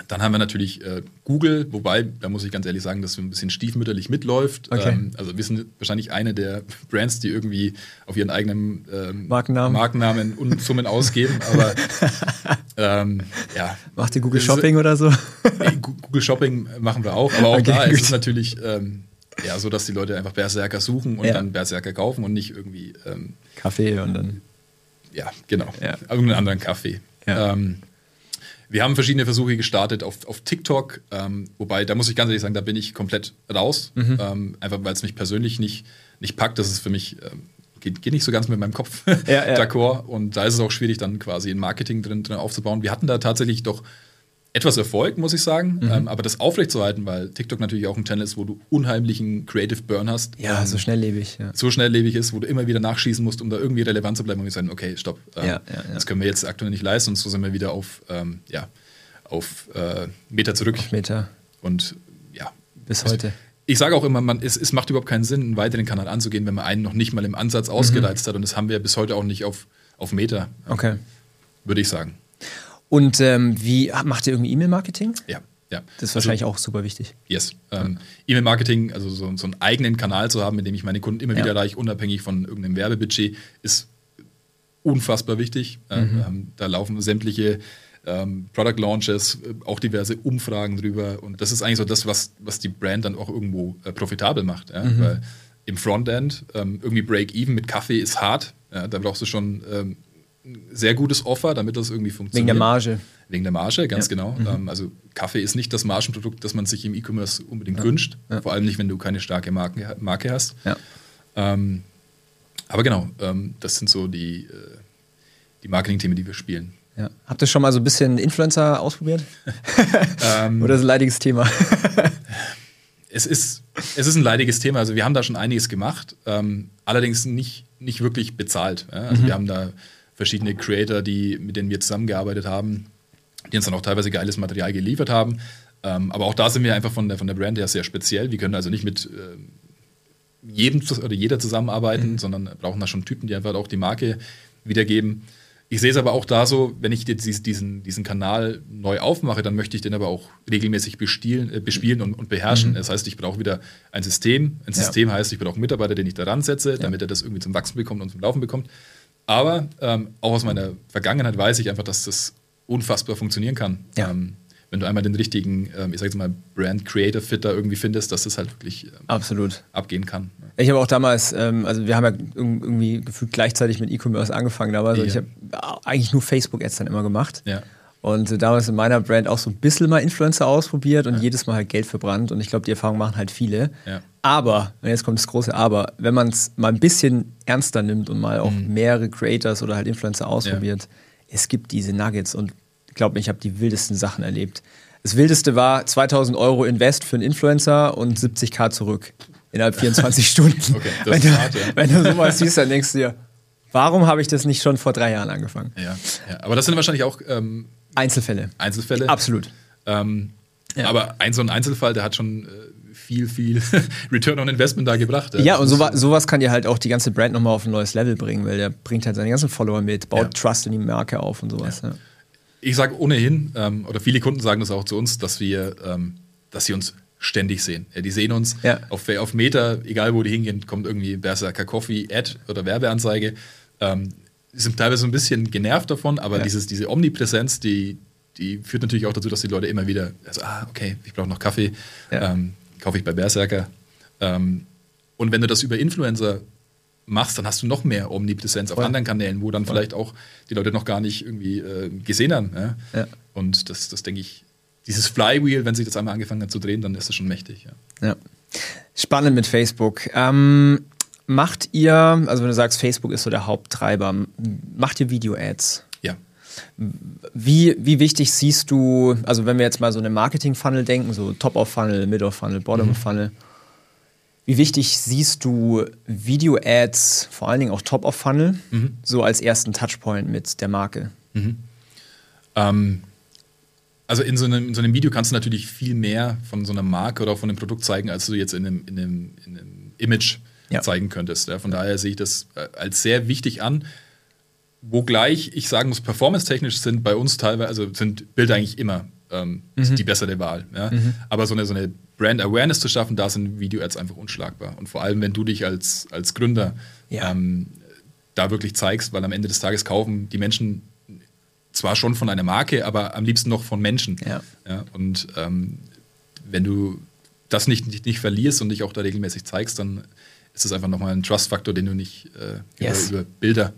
dann haben wir natürlich äh, Google, wobei, da muss ich ganz ehrlich sagen, dass ein bisschen stiefmütterlich mitläuft. Okay. Ähm, also wir sind wahrscheinlich eine der Brands, die irgendwie auf ihren eigenen ähm, Markennamen. Markennamen und Summen ausgeben. Aber ähm, ja. Macht ihr Google Shopping oder so? Google Shopping machen wir auch, aber auch okay, da gut. ist es natürlich ähm, ja, so dass die Leute einfach Berserker suchen und ja. dann Berserker kaufen und nicht irgendwie ähm, Kaffee und dann. Ja, genau. Ja. Irgendeinen anderen Kaffee. Ja. Ähm, wir haben verschiedene Versuche gestartet auf, auf TikTok, ähm, wobei, da muss ich ganz ehrlich sagen, da bin ich komplett raus. Mhm. Ähm, einfach weil es mich persönlich nicht, nicht packt. Das ist für mich ähm, geht, geht nicht so ganz mit meinem Kopf Ja, ja. d'accord. Und da ist es auch schwierig, dann quasi ein Marketing drin, drin aufzubauen. Wir hatten da tatsächlich doch etwas Erfolg, muss ich sagen. Mhm. Ähm, aber das aufrechtzuerhalten, weil TikTok natürlich auch ein Channel ist, wo du unheimlichen Creative Burn hast. Ja, ähm, so schnelllebig. Ja. so schnelllebig ist, wo du immer wieder nachschießen musst, um da irgendwie relevant zu bleiben und sagen, okay, stopp, ähm, Ja, ja, das können wir jetzt aktuell nicht leisten und so sind wir wieder auf, ähm, ja, auf äh, Meter zurück Meter und ja. bis heute. Ich sage auch immer, man, es, es macht überhaupt keinen Sinn, einen weiteren Kanal anzugehen, wenn man einen noch nicht mal im Ansatz Mhm. ausgereizt hat und das haben wir bis heute auch nicht auf, auf Meter, Okay. würde ich sagen. Und ähm, wie macht ihr irgendwie E-Mail-Marketing? Ja, ja. Das ist wahrscheinlich auch super wichtig. Yes. Ähm, E-Mail-Marketing, also so, so einen eigenen Kanal zu haben, in dem ich meine Kunden immer Ja. wieder erreiche, unabhängig von irgendeinem Werbebudget, ist unfassbar wichtig. Ähm, ähm, da laufen sämtliche ähm, Product Launches, äh, auch diverse Umfragen drüber. Und das ist eigentlich so das, was, was die Brand dann auch irgendwo äh, profitabel macht. Ja? Weil im Frontend ähm, irgendwie Break-Even mit Kaffee ist hart. Ja? Da brauchst du schon ähm, sehr gutes Offer, damit das irgendwie Wegen funktioniert. der Marge. Wegen der Marge, ganz Ja. genau. Ähm, also Kaffee ist nicht das Margenprodukt, das man sich im E-Commerce unbedingt wünscht. Vor allem nicht, wenn du keine starke Marke, Marke hast. Ja. Ähm, aber genau, ähm, das sind so die, äh, die Marketing-Themen, die wir spielen. Ja. Habt ihr schon mal so ein bisschen Influencer ausprobiert? Ähm, Oder ist ein leidiges Thema? es, ist, es ist ein leidiges Thema. Also wir haben da schon einiges gemacht, ähm, allerdings nicht, nicht wirklich bezahlt. Ja? Also wir haben da verschiedene Creator, die, mit denen wir zusammengearbeitet haben, die uns dann auch teilweise geiles Material geliefert haben. Ähm, aber auch da sind wir einfach von der, von der Brand her sehr speziell. Wir können also nicht mit ähm, jedem oder jeder zusammenarbeiten, sondern brauchen da schon Typen, die einfach auch die Marke wiedergeben. Ich sehe es aber auch da so, wenn ich jetzt dies- diesen, diesen Kanal neu aufmache, dann möchte ich den aber auch regelmäßig bestielen, äh, bespielen und, und beherrschen. Das heißt, ich brauche wieder ein System. Ein Ja. System heißt, ich brauche einen Mitarbeiter, den ich daran setze, damit er das irgendwie zum Wachsen bekommt und zum Laufen bekommt. Aber ähm, auch aus meiner Vergangenheit weiß ich einfach, dass das unfassbar funktionieren kann. Ja. Ähm, wenn du einmal den richtigen, ähm, ich sag jetzt mal, Brand Creator Fit da irgendwie findest, dass das halt wirklich ähm, Absolut. abgehen kann. Ich habe auch damals, ähm, also wir haben ja irg- irgendwie gefühlt gleichzeitig mit E-Commerce angefangen damals. und Ja. Ich habe eigentlich nur Facebook-Ads dann immer gemacht. Ja. Und damals in meiner Brand auch so ein bisschen mal Influencer ausprobiert und jedes Mal halt Geld verbrannt. Und ich glaube, die Erfahrung machen halt viele. Ja. Aber, und jetzt kommt das große Aber, wenn man es mal ein bisschen ernster nimmt und mal auch Mhm. mehrere Creators oder halt Influencer ausprobiert, es gibt diese Nuggets und glaub mir, ich habe die wildesten Sachen erlebt. Das wildeste war 2000 Euro Invest für einen Influencer und 70k zurück innerhalb 24 Stunden. Okay, das wenn, ist du, hart, ja. wenn du sowas siehst, dann denkst du dir, warum habe ich das nicht schon vor drei Jahren angefangen? Ja, ja. Aber das sind wahrscheinlich auch ähm, Einzelfälle. Einzelfälle. Absolut. Ähm, Ja. Aber ein so ein Einzelfall, der hat schon äh, viel, viel Return on Investment da gebracht. Ja, und Das sowa ist- sowas kann dir halt auch die ganze Brand nochmal auf ein neues Level bringen, weil der bringt halt seine ganzen Follower mit, baut Ja. Trust in die Marke auf und sowas. Ja. Ich sage ohnehin, ähm, oder viele Kunden sagen das auch zu uns, dass wir, ähm, dass sie uns ständig sehen. Ja, die sehen uns auf, auf Meter, egal wo die hingehen, kommt irgendwie Berserker Coffee, Ad oder Werbeanzeige. Ähm, sind teilweise so ein bisschen genervt davon, aber Ja. dieses, diese Omnipräsenz, die, die führt natürlich auch dazu, dass die Leute immer wieder, also, ah, okay, ich brauche noch Kaffee, Ja. ähm, kaufe ich bei Berserker. Ähm, und wenn du das über Influencer machst, dann hast du noch mehr Omnipräsenz auf Voll. anderen Kanälen, wo dann vielleicht auch die Leute noch gar nicht irgendwie äh, gesehen haben. Ja? Ja. Und das, das denke ich, dieses Flywheel, wenn sich das einmal angefangen hat zu drehen, dann ist das schon mächtig. Ja. Spannend mit Facebook. Ähm, macht ihr, also wenn du sagst, Facebook ist so der Haupttreiber, macht ihr Video-Ads? ja. Wie, wie wichtig siehst du, also wenn wir jetzt mal so eine Marketing-Funnel denken, so Top-of-Funnel, Mid-of-Funnel, Bottom-of-Funnel, wie wichtig siehst du Video-Ads, vor allen Dingen auch Top-of-Funnel, so als ersten Touchpoint mit der Marke? Ähm, also in so, einem, in so einem Video kannst du natürlich viel mehr von so einer Marke oder auch von einem Produkt zeigen, als du jetzt in einem, in einem, in einem Image Ja. zeigen könntest. Ja. Von daher sehe ich das äh, als sehr wichtig an. Wogleich ich sagen muss, performance-technisch sind bei uns teilweise, also sind Bilder eigentlich immer ähm, die bessere Wahl. Ja? Aber so eine, so eine Brand Awareness zu schaffen, da sind Video-Ads einfach unschlagbar. Und vor allem, wenn du dich als, als Gründer Ja. ähm, da wirklich zeigst, weil am Ende des Tages kaufen die Menschen zwar schon von einer Marke, aber am liebsten noch von Menschen. Ja. und ähm, wenn du das nicht, nicht, nicht verlierst und dich auch da regelmäßig zeigst, dann ist das einfach nochmal ein Trust-Faktor, den du nicht äh, Yes. über, über Bilder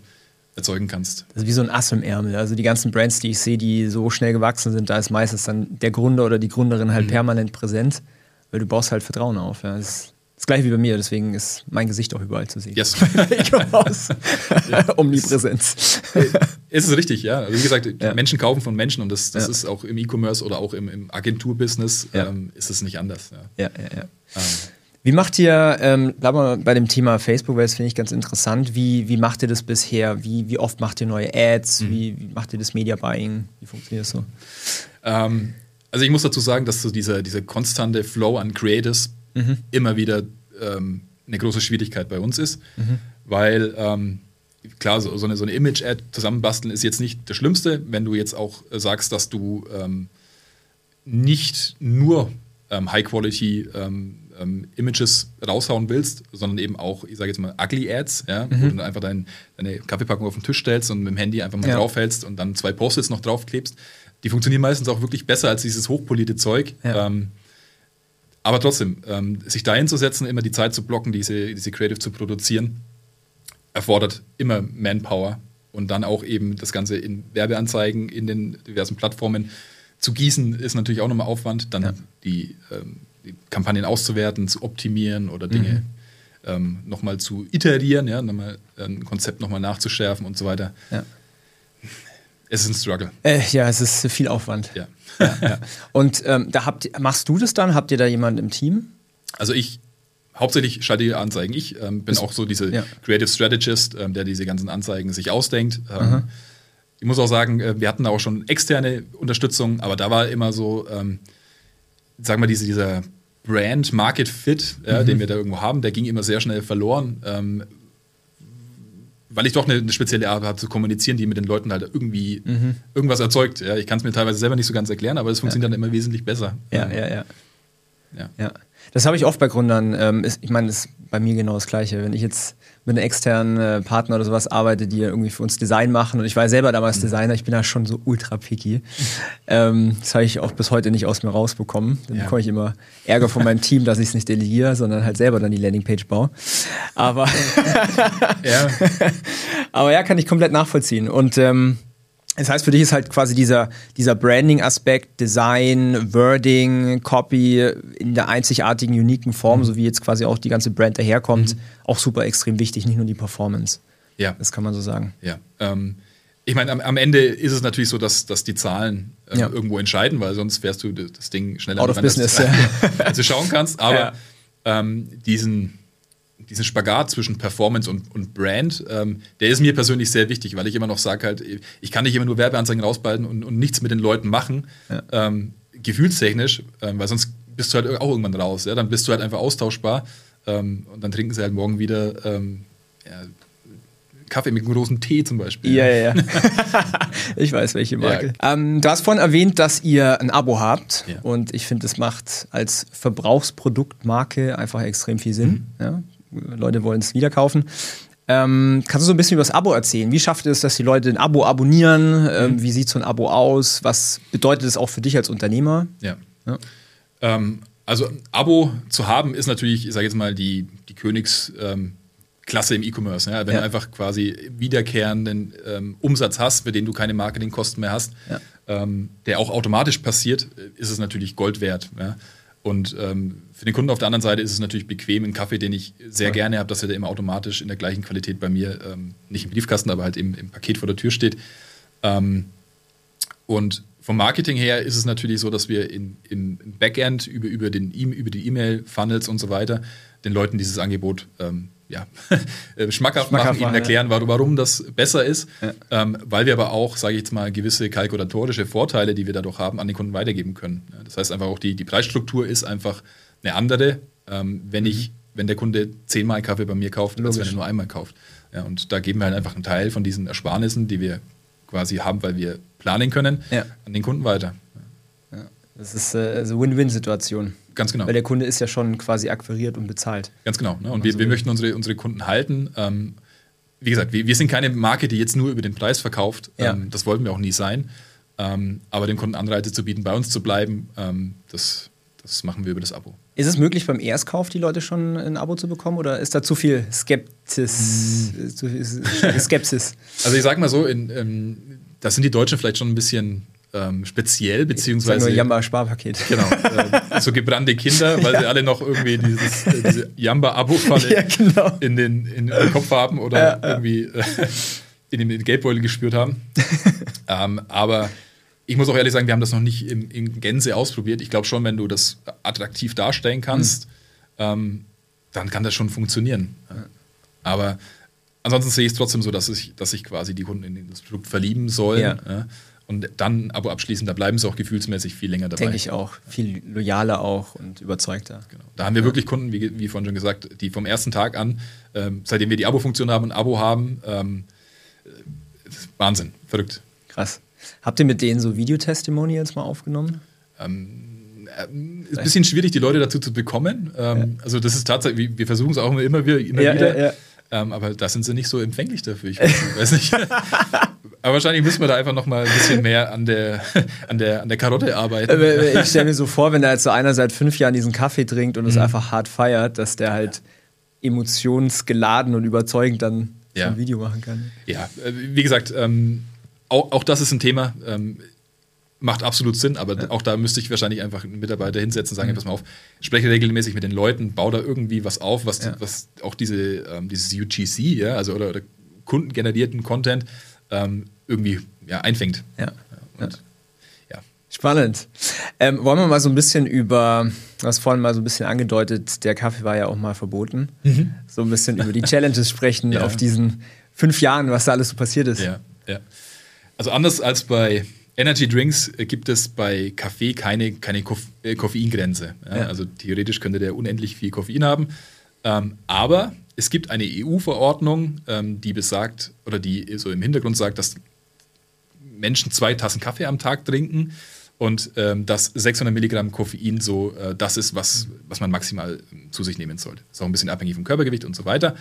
erzeugen kannst. Das ist wie so ein Ass im Ärmel. Also die ganzen Brands, die ich sehe, die so schnell gewachsen sind, da ist meistens dann der Gründer oder die Gründerin halt permanent präsent, weil du baust halt Vertrauen auf. Ja. Das ist Das gleiche wie bei mir, deswegen ist mein Gesicht auch überall zu sehen. Yes. ich komme raus. Omnipräsenz. Es ist richtig, ja. Also wie gesagt, Ja. Menschen kaufen von Menschen und das, das Ja. ist auch im E-Commerce oder auch im, im Agenturbusiness Ja. ähm, ist es nicht anders. Ja. Ja, ja, ja. Ähm, Wie macht ihr, ähm, bleiben wir bei dem Thema Facebook, weil das finde ich ganz interessant. Wie, wie macht ihr das bisher? Wie, wie oft macht ihr neue Ads? Wie, wie macht ihr das Media Buying? Wie funktioniert das so? Ähm, also ich muss dazu sagen, dass so dieser, dieser konstante Flow an Creatives immer wieder ähm, eine große Schwierigkeit bei uns ist, weil ähm, klar, so, so eine, so eine Image-Ad zusammenbasteln ist jetzt nicht das Schlimmste, wenn du jetzt auch äh, sagst, dass du ähm, nicht nur ähm, High-Quality ähm, ähm, Images raushauen willst, sondern eben auch, ich sage jetzt mal, ugly Ads, ja, wo du einfach dein, deine Kaffeepackung auf den Tisch stellst und mit dem Handy einfach mal Ja. draufhältst und dann zwei Post-its noch draufklebst. Die funktionieren meistens auch wirklich besser als dieses hochpolierte Zeug. Ja. Ähm, aber trotzdem, ähm, sich da hinzusetzen, immer die Zeit zu blocken, diese, diese Creative zu produzieren, erfordert immer Manpower und dann auch eben das Ganze in Werbeanzeigen in den diversen Plattformen zu gießen, ist natürlich auch nochmal Aufwand, dann Ja. die, ähm, die Kampagnen auszuwerten, zu optimieren oder Dinge Mhm. ähm, nochmal zu iterieren, ja, nochmal ein Konzept nochmal nachzuschärfen und so weiter. Ja. Es ist ein Struggle, Äh, ja, es ist viel Aufwand. ja. Ja. Und ähm, da habt machst du das dann? Habt ihr da jemanden im Team? Also ich hauptsächlich schalte die Anzeigen. Ich ähm, bin auch so diese ja. Creative Strategist, ähm, der diese ganzen Anzeigen sich ausdenkt. Ähm, ich muss auch sagen, äh, wir hatten da auch schon externe Unterstützung, aber da war immer so, ähm, sagen wir, diese, dieser Brand Market Fit, ja, Mhm. den wir da irgendwo haben, der ging immer sehr schnell verloren. Ähm, weil ich doch eine, eine spezielle Art habe zu kommunizieren, die mit den Leuten halt irgendwie Mhm. irgendwas erzeugt. Ja, ich kann es mir teilweise selber nicht so ganz erklären, aber es funktioniert dann immer wesentlich besser. Ja, ja, ja. ja. Ja, das habe ich oft bei Gründern. Ähm, ist, ich meine, das ist bei mir genau das Gleiche. Wenn ich jetzt mit einem externen äh, Partner oder sowas arbeite, die irgendwie für uns Design machen, und ich war selber damals Designer, ich bin da schon so ultra picky. Ähm, das habe ich auch bis heute nicht aus mir rausbekommen. Dann Ja. bekomme ich immer Ärger von meinem Team, dass ich es nicht delegiere, sondern halt selber dann die Landingpage baue. Aber Ja. aber ja, kann ich komplett nachvollziehen. Und ähm, das heißt, für dich ist halt quasi dieser, dieser Branding-Aspekt, Design, Wording, Copy in der einzigartigen, uniken Form, so wie jetzt quasi auch die ganze Brand daherkommt, auch super extrem wichtig, nicht nur die Performance. ja. Das kann man so sagen. Ja, ähm, ich meine, am, am Ende ist es natürlich so, dass, dass die Zahlen äh, Ja. irgendwo entscheiden, weil sonst wärst du das Ding schneller Out of dran, als- business, als du schauen kannst. Aber Ja. ähm, diesen, diesen Spagat zwischen Performance und, und Brand, ähm, der ist mir persönlich sehr wichtig, weil ich immer noch sage halt, ich kann nicht immer nur Werbeanzeigen rausbalten und, und nichts mit den Leuten machen, ähm, gefühlstechnisch, ähm, weil sonst bist du halt auch irgendwann raus. Ja? Dann bist du halt einfach austauschbar ähm, und dann trinken sie halt morgen wieder ähm, ja, Kaffee mit einem großen Tee zum Beispiel. Ja, ja, ja. ich weiß, welche Marke. Ähm, du hast vorhin erwähnt, dass ihr ein Abo habt. Ja. Und ich finde, das macht als Verbrauchsproduktmarke einfach extrem viel Sinn. Ja? Leute wollen es wieder kaufen. Ähm, kannst du so ein bisschen über das Abo erzählen? Wie schafft es, dass die Leute ein Abo abonnieren? Ähm, wie sieht so ein Abo aus? Was bedeutet es auch für dich als Unternehmer? Ja. Ja. Ähm, also ein Abo zu haben ist natürlich, ich sage jetzt mal, die, die Königsklasse ähm, im E-Commerce. Ja? Wenn Ja. du einfach quasi wiederkehrenden ähm, Umsatz hast, für den du keine Marketingkosten mehr hast, ähm, der auch automatisch passiert, ist es natürlich Gold wert. Ja? Und ähm, für den Kunden auf der anderen Seite ist es natürlich bequem, einen Kaffee, den ich sehr gerne habe, dass er da immer automatisch in der gleichen Qualität bei mir, ähm, nicht im Briefkasten, aber halt im, im Paket vor der Tür steht. Ähm, und vom Marketing her ist es natürlich so, dass wir in, im im Backend über, über, den e über die E-Mail-Funnels und so weiter den Leuten dieses Angebot ähm, ja, äh, schmackhaft, Schmackhaft machen, ihnen ja. erklären, warum, warum das besser ist, Ja. ähm, weil wir aber auch, sage ich jetzt mal, gewisse kalkulatorische Vorteile, die wir dadurch haben, an den Kunden weitergeben können. Ja, das heißt einfach auch, die, die Preisstruktur ist einfach eine andere, ähm, wenn ich, wenn der Kunde zehnmal Kaffee bei mir kauft, als wenn Logisch. er nur einmal kauft. Ja, und da geben wir halt einfach einen Teil von diesen Ersparnissen, die wir quasi haben, weil wir planen können, Ja. an den Kunden weiter. Das ist äh, also Win-Win-Situation. Ganz genau. Weil der Kunde ist ja schon quasi akquiriert und bezahlt. Ganz genau. Ne? Und wir, so wir möchten unsere, unsere Kunden halten. Ähm, wie gesagt, wir, wir sind keine Marke, die jetzt nur über den Preis verkauft. Ja. Ähm, das wollten wir auch nie sein. Ähm, aber dem Kunden Anreize zu bieten, bei uns zu bleiben, ähm, das, das machen wir über das Abo. Ist es möglich, beim Erstkauf die Leute schon ein Abo zu bekommen oder ist da zu viel Skeptis? Äh, Zu viel Skepsis. Also ich sag mal so, in, ähm, da sind die Deutschen vielleicht schon ein bisschen ähm, speziell, beziehungsweise nur Jamba-Sparpaket. genau, äh, so gebrannte Kinder, weil sie alle noch irgendwie dieses, äh, diese Jamba-Abo-Falle Ja, genau. in, den, in den Kopf haben oder Ja, ja. irgendwie äh, in den Geldbeutel gespürt haben. ähm, aber ich muss auch ehrlich sagen, wir haben das noch nicht in, in Gänze ausprobiert. Ich glaube schon, wenn du das attraktiv darstellen kannst, ähm, dann kann das schon funktionieren. Ja. Aber ansonsten sehe ich es trotzdem so, dass ich, dass sich quasi die Kunden in das Produkt verlieben sollen. Ja. Ja. Und dann ein Abo abschließen, da bleiben sie auch gefühlsmäßig viel länger dabei. Denke ich auch. Viel loyaler auch und überzeugter. Genau. Da haben wir wirklich Kunden, wie, wie vorhin schon gesagt, die vom ersten Tag an, ähm, seitdem wir die Abo-Funktion haben und ein Abo haben, ähm, äh, Wahnsinn, verrückt. Krass. Habt ihr mit denen so Videotestimonials mal aufgenommen? Ähm, ist ein bisschen schwierig, die Leute dazu zu bekommen. Ähm, Also das ist tatsächlich, wir- versuchen es auch immer, immer wieder. Immer Ja, wieder. Ähm, aber da sind sie nicht so empfänglich dafür. Ich weiß nicht. Aber wahrscheinlich müssen wir da einfach noch mal ein bisschen mehr an der, an der, an der Karotte arbeiten. Äh, Ich stelle mir so vor, wenn da jetzt so einer seit fünf Jahren diesen Kaffee trinkt und Mhm. es einfach hart feiert, dass der halt emotionsgeladen und überzeugend dann so Ja. ein Video machen kann. Ja, äh, wie gesagt, ähm, auch, auch das ist ein Thema. Ähm, macht absolut Sinn, aber auch da müsste ich wahrscheinlich einfach einen Mitarbeiter hinsetzen und sagen, Mhm. pass mal auf, spreche regelmäßig mit den Leuten, baue da irgendwie was auf, was, Ja. was auch diese, ähm, dieses UGC, ja, also oder, oder kundengenerierten Content ähm, irgendwie ja, einfängt. Ja. Und, ja. Spannend. Ähm, wollen wir mal so ein bisschen über, du hast vorhin mal so ein bisschen angedeutet, der Kaffee war ja auch mal verboten. So ein bisschen über die Challenges sprechen Ja. auf diesen fünf Jahren, was da alles so passiert ist. Ja, ja. Also anders als bei Energy Drinks äh, gibt es bei Kaffee keine, keine Koff äh, Koffeingrenze. Ja? Ja. Also theoretisch könnte der unendlich viel Koffein haben. Ähm, aber es gibt eine EU-Verordnung, ähm, die besagt, oder die so im Hintergrund sagt, dass Menschen zwei Tassen Kaffee am Tag trinken und ähm, dass 600 Milligramm Koffein so äh, das ist, was, was man maximal ähm, zu sich nehmen sollte. Ist auch ein bisschen abhängig vom Körpergewicht und so weiter.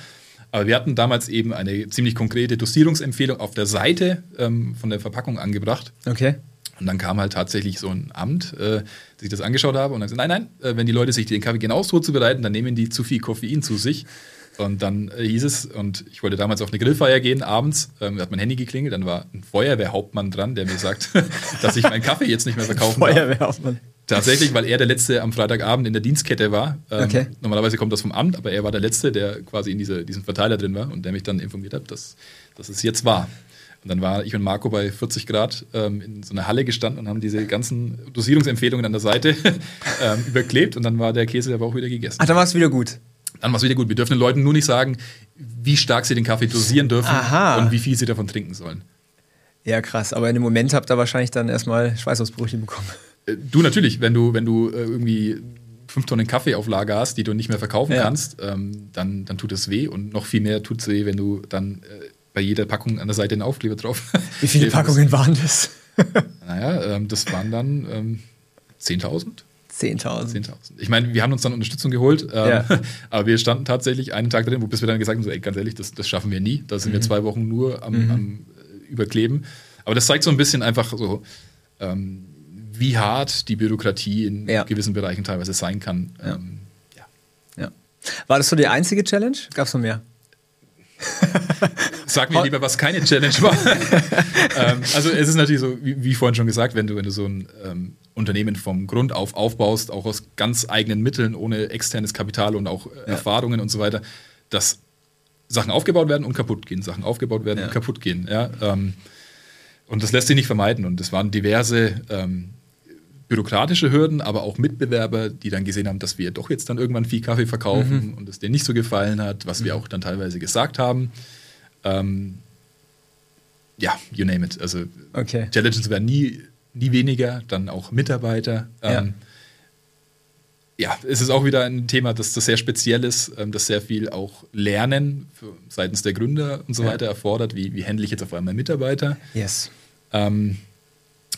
Aber wir hatten damals eben eine ziemlich konkrete Dosierungsempfehlung auf der Seite ähm, von der Verpackung angebracht. Okay. Und dann kam halt tatsächlich so ein Amt, äh, das ich das angeschaut habe und dann gesagt, nein, nein, äh, wenn die Leute sich den Kaffee genauso zubereiten, dann nehmen die zu viel Koffein zu sich. Und dann äh, hieß es, und ich wollte damals auf eine Grillfeier gehen, abends, ähm, hat mein Handy geklingelt, dann war ein Feuerwehrhauptmann dran, der mir sagt, dass ich meinen Kaffee jetzt nicht mehr verkaufen darf. Feuerwehrhauptmann. Tatsächlich, weil er der Letzte am Freitagabend in der Dienstkette war. Ähm, Okay. Normalerweise kommt das vom Amt, aber er war der Letzte, der quasi in diese, diesem Verteiler drin war und der mich dann informiert hat, dass, dass es jetzt war. Und dann war ich und Marco bei 40 Grad ähm, in so einer Halle gestanden und haben diese ganzen Dosierungsempfehlungen an der Seite ähm, überklebt und dann war der Käse aber auch wieder gegessen. Ach, dann war es wieder gut. Dann war es wieder gut. Wir dürfen den Leuten nur nicht sagen, wie stark sie den Kaffee dosieren dürfen Aha. und wie viel sie davon trinken sollen. Ja, krass. Aber in dem Moment habt ihr wahrscheinlich dann erstmal Schweißausbrüche bekommen. Äh, Du natürlich, wenn du, wenn du äh, irgendwie fünf Tonnen Kaffee auf Lager hast, die du nicht mehr verkaufen Ja. kannst, ähm, dann, dann tut es weh und noch viel mehr tut es weh, wenn du dann äh, bei jeder Packung an der Seite einen Aufkleber drauf. Wie viele. Packungen waren das? Naja, ähm, das waren dann ähm, 10.000. 10.000. 10.000. Ich meine, wir haben uns dann Unterstützung geholt, ähm, Ja. aber wir standen tatsächlich einen Tag drin, wo bis wir dann gesagt haben, so, ey, ganz ehrlich, das, das schaffen wir nie. Da sind Mhm. wir zwei Wochen nur am, am äh, Überkleben. Aber das zeigt so ein bisschen einfach so, ähm, wie hart die Bürokratie in Ja. gewissen Bereichen teilweise sein kann. Ja. Ähm, ja. War das so die einzige Challenge? Gab es noch mehr? Sag mir lieber, was keine Challenge war. ähm, also es ist natürlich so, wie, wie vorhin schon gesagt, wenn du, wenn du so ein ähm, Unternehmen vom Grund auf aufbaust, auch aus ganz eigenen Mitteln, ohne externes Kapital und auch äh, Erfahrungen und so weiter, dass Sachen aufgebaut werden und kaputt gehen, Sachen aufgebaut werden und kaputt gehen. Ja? Ähm, und das lässt sich nicht vermeiden. Und es waren diverse ähm, bürokratische Hürden, aber auch Mitbewerber, die dann gesehen haben, dass wir doch jetzt dann irgendwann viel Kaffee verkaufen und es denen nicht so gefallen hat, was wir auch dann teilweise gesagt haben. Ähm, ja, you name it. Also Okay. Challenges werden nie, nie weniger, dann auch Mitarbeiter. Ähm, ja. es ist auch wieder ein Thema, das, das sehr speziell ist, ähm, das sehr viel auch Lernen für, seitens der Gründer und so Ja. weiter erfordert. Wie, wie handle ich jetzt auf einmal Mitarbeiter? Yes. Ähm,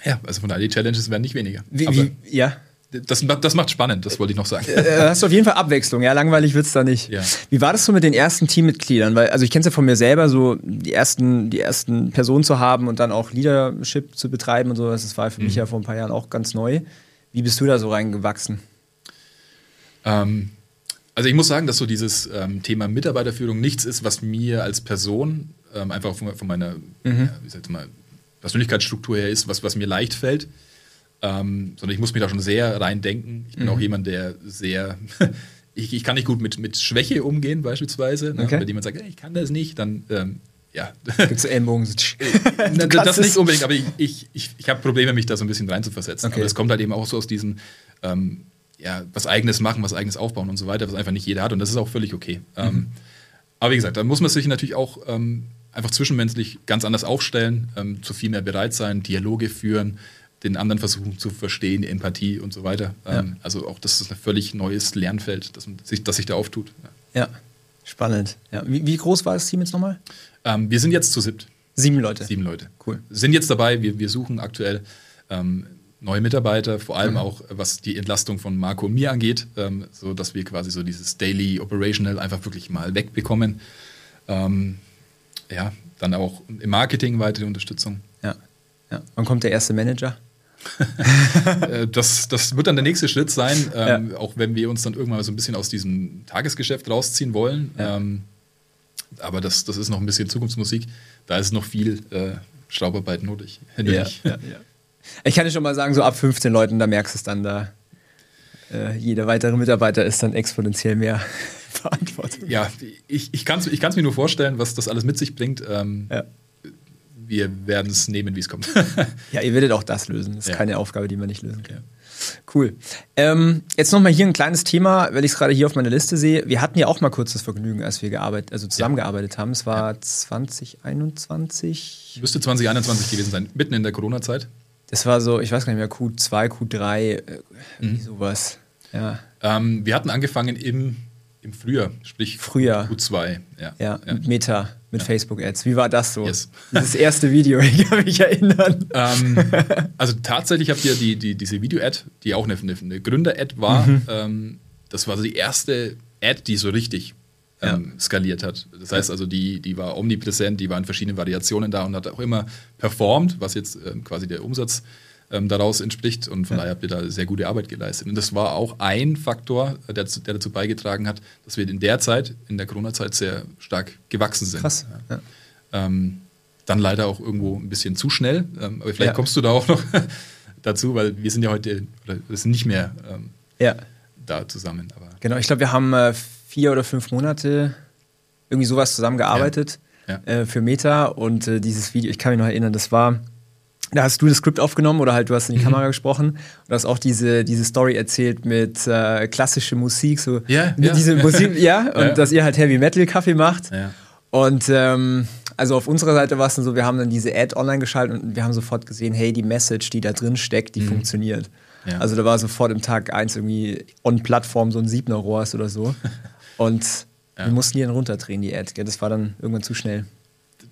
ja, also von daher, die Challenges werden nicht weniger. Wie, wie, ja. das, das macht spannend, das wollte ich noch sagen. Äh, hast du auf jeden Fall Abwechslung, ja, langweilig wird's da nicht. Ja. Wie war das so mit den ersten Teammitgliedern? Weil, also ich kenne es ja von mir selber, so die ersten, die ersten Personen zu haben und dann auch Leadership zu betreiben und so, das war für mich Mhm. ja vor ein paar Jahren auch ganz neu. Wie bist du da so reingewachsen? Ähm, also ich muss sagen, dass so dieses ähm, Thema Mitarbeiterführung nichts ist, was mir als Person ähm, einfach von, von meiner, ja, wie sagt man, Persönlichkeitsstruktur her ist, was, was mir leicht fällt. Ähm, sondern ich muss mich da schon sehr reindenken. Ich bin mhm. auch jemand, der sehr, ich, ich kann nicht gut mit, mit Schwäche umgehen, beispielsweise. Ne? Okay. Wenn jemand sagt, hey, ich kann das nicht, dann ähm, ja. Gibt es Ellenbogen? das nicht unbedingt, aber ich, ich, ich, ich habe Probleme, mich da so ein bisschen reinzuversetzen. Okay. Aber das kommt halt eben auch so aus diesem, ähm, ja, was Eigenes machen, was Eigenes aufbauen und so weiter, was einfach nicht jeder hat und das ist auch völlig okay. Mhm. Ähm, aber wie gesagt, da muss man sich natürlich auch ähm, einfach zwischenmenschlich ganz anders aufstellen, ähm, zu viel mehr bereit sein, Dialoge führen, den anderen versuchen zu verstehen, Empathie und so weiter. Ja. Ähm, also auch das ist ein völlig neues Lernfeld, das sich, das sich da auftut. Ja, ja. spannend. Ja. Wie, wie, groß war das Team jetzt nochmal? Ähm, wir sind jetzt zu siebt. Sieben Leute. Sieben Leute. Cool. Sind jetzt dabei, wir, wir suchen aktuell ähm, neue Mitarbeiter, vor allem mhm. auch was die Entlastung von Marco und mir angeht, ähm, so dass wir quasi so dieses Daily Operational einfach wirklich mal wegbekommen. Ähm, ja, dann auch im Marketing weitere Unterstützung. Ja. ja. Wann kommt der erste Manager? Äh, das, das wird dann der nächste Schritt sein, ähm, ja. auch wenn wir uns dann irgendwann so ein bisschen aus diesem Tagesgeschäft rausziehen wollen. Ja. Ähm, aber das, das ist noch ein bisschen Zukunftsmusik. Da ist noch viel äh, Staubarbeit nötig. Ja, ja, ich kann dir schon mal sagen, so ab 15 Leuten, da merkst du es dann, da äh, jeder weitere Mitarbeiter ist dann exponentiell mehr Verantwortung. Ja, ich, ich kann es ich mir nur vorstellen, was das alles mit sich bringt. Ähm, ja wir werden es nehmen, wie es kommt. ja, ihr werdet auch das lösen. Das ist ja. keine Aufgabe, die man nicht lösen kann. Cool. Ähm, jetzt nochmal hier ein kleines Thema, weil ich es gerade hier auf meiner Liste sehe. Wir hatten ja auch mal kurz das Vergnügen, als wir gearbeitet, also zusammengearbeitet ja. haben. Es war ja. 2021. Müsste 2021 gewesen sein, mitten in der Corona-Zeit. Das war so, ich weiß gar nicht mehr, Q2, Q3, äh, mhm. sowas. Ja. Ähm, wir hatten angefangen im, im Frühjahr, sprich Frühjahr. Q2. Ja, ja, ja. mit Meta mit ja. Facebook-Ads. Wie war das so? Yes. Dieses erste Video, ich kann mich erinnern. Ähm, also tatsächlich habt ihr die, die, diese Video-Ad, die auch eine, eine Gründer-Ad war, mhm. ähm, das war so die erste Ad, die so richtig ähm, skaliert hat. Das heißt also, die, die war omnipräsent, die war in verschiedenen Variationen da und hat auch immer performt, was jetzt ähm, quasi der Umsatz ähm, daraus entspricht. Und von ja. daher habt ihr da sehr gute Arbeit geleistet. Und das war auch ein Faktor, der, der dazu beigetragen hat, dass wir in der Zeit, in der Corona-Zeit, sehr stark gewachsen sind. Krass. Ja. Ähm, dann leider auch irgendwo ein bisschen zu schnell. Ähm, aber vielleicht ja. kommst du da auch noch dazu, weil wir sind ja heute, oder wir sind nicht mehr ähm, da zusammen. Aber genau, ich glaube, wir haben äh, vier oder fünf Monate irgendwie sowas zusammengearbeitet ja. äh, für Meta und äh, dieses Video, ich kann mich noch erinnern, das war da hast du das Skript aufgenommen oder halt du hast in die mhm. Kamera gesprochen und hast auch diese, diese Story erzählt mit äh, klassischer Musik, so ja, ja diese. Musik, ja, und ja. dass ihr halt Heavy Metal Kaffee macht. Ja. Und ähm, also auf unserer Seite war es dann so, wir haben dann diese Ad online geschaltet und wir haben sofort gesehen, hey, die Message, die da drin steckt, die mhm. funktioniert. Ja. Also da war sofort im Tag eins irgendwie on Plattform so ein Siebner Rohr oder so. und wir mussten die dann runterdrehen, die Ad. Gell? Das war dann irgendwann zu schnell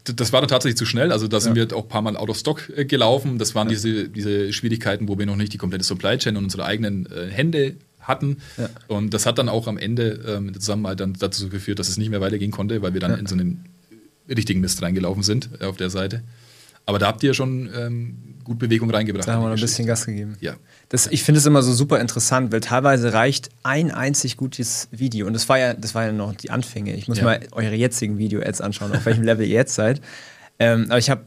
das war dann tatsächlich zu schnell. Also da sind ja. wir auch ein paar Mal out of stock äh, gelaufen. Das waren ja. diese, diese Schwierigkeiten, wo wir noch nicht die komplette Supply Chain und unsere eigenen äh, Hände hatten. Ja. Und das hat dann auch am Ende äh, mit der Zusammenarbeit dann dazu geführt, dass es nicht mehr weitergehen konnte, weil wir dann in so einen richtigen Mist reingelaufen sind äh, auf der Seite. Aber da habt ihr schon ähm, gut Bewegung reingebracht. Da haben wir ein bisschen Gas gegeben. Ja. Das, ich finde es immer so super interessant, weil teilweise reicht ein einzig gutes Video. Und das war ja, das war ja noch die Anfänge. Ich muss ja. mal eure jetzigen Video-Ads anschauen, auf welchem Level ihr jetzt seid. Ähm, aber ich habe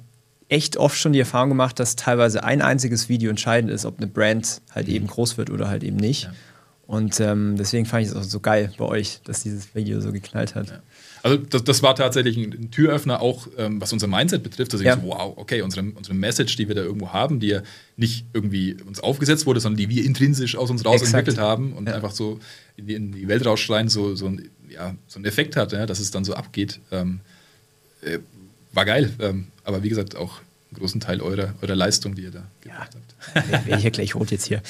echt oft schon die Erfahrung gemacht, dass teilweise ein einziges Video entscheidend ist, ob eine Brand halt mhm. eben groß wird oder halt eben nicht. Ja. Und ähm, deswegen fand ich es auch so geil bei euch, dass dieses Video so geknallt hat. Ja. Also das, das, war tatsächlich ein Türöffner, auch ähm, was unser Mindset betrifft. Dass ja. ich so, wow, okay, unsere, unsere Message, die wir da irgendwo haben, die ja nicht irgendwie uns aufgesetzt wurde, sondern die wir intrinsisch aus uns raus Exakt. entwickelt haben und ja. einfach so in die, in die, Welt rausschreien, so, so, ein, ja, so einen Effekt hat, ja, dass es dann so abgeht. Ähm, äh, war geil. Ähm, aber wie gesagt, auch einen großen Teil eurer, eurer Leistung, die ihr da gemacht habt. Wäre ich ja gleich rot jetzt hier.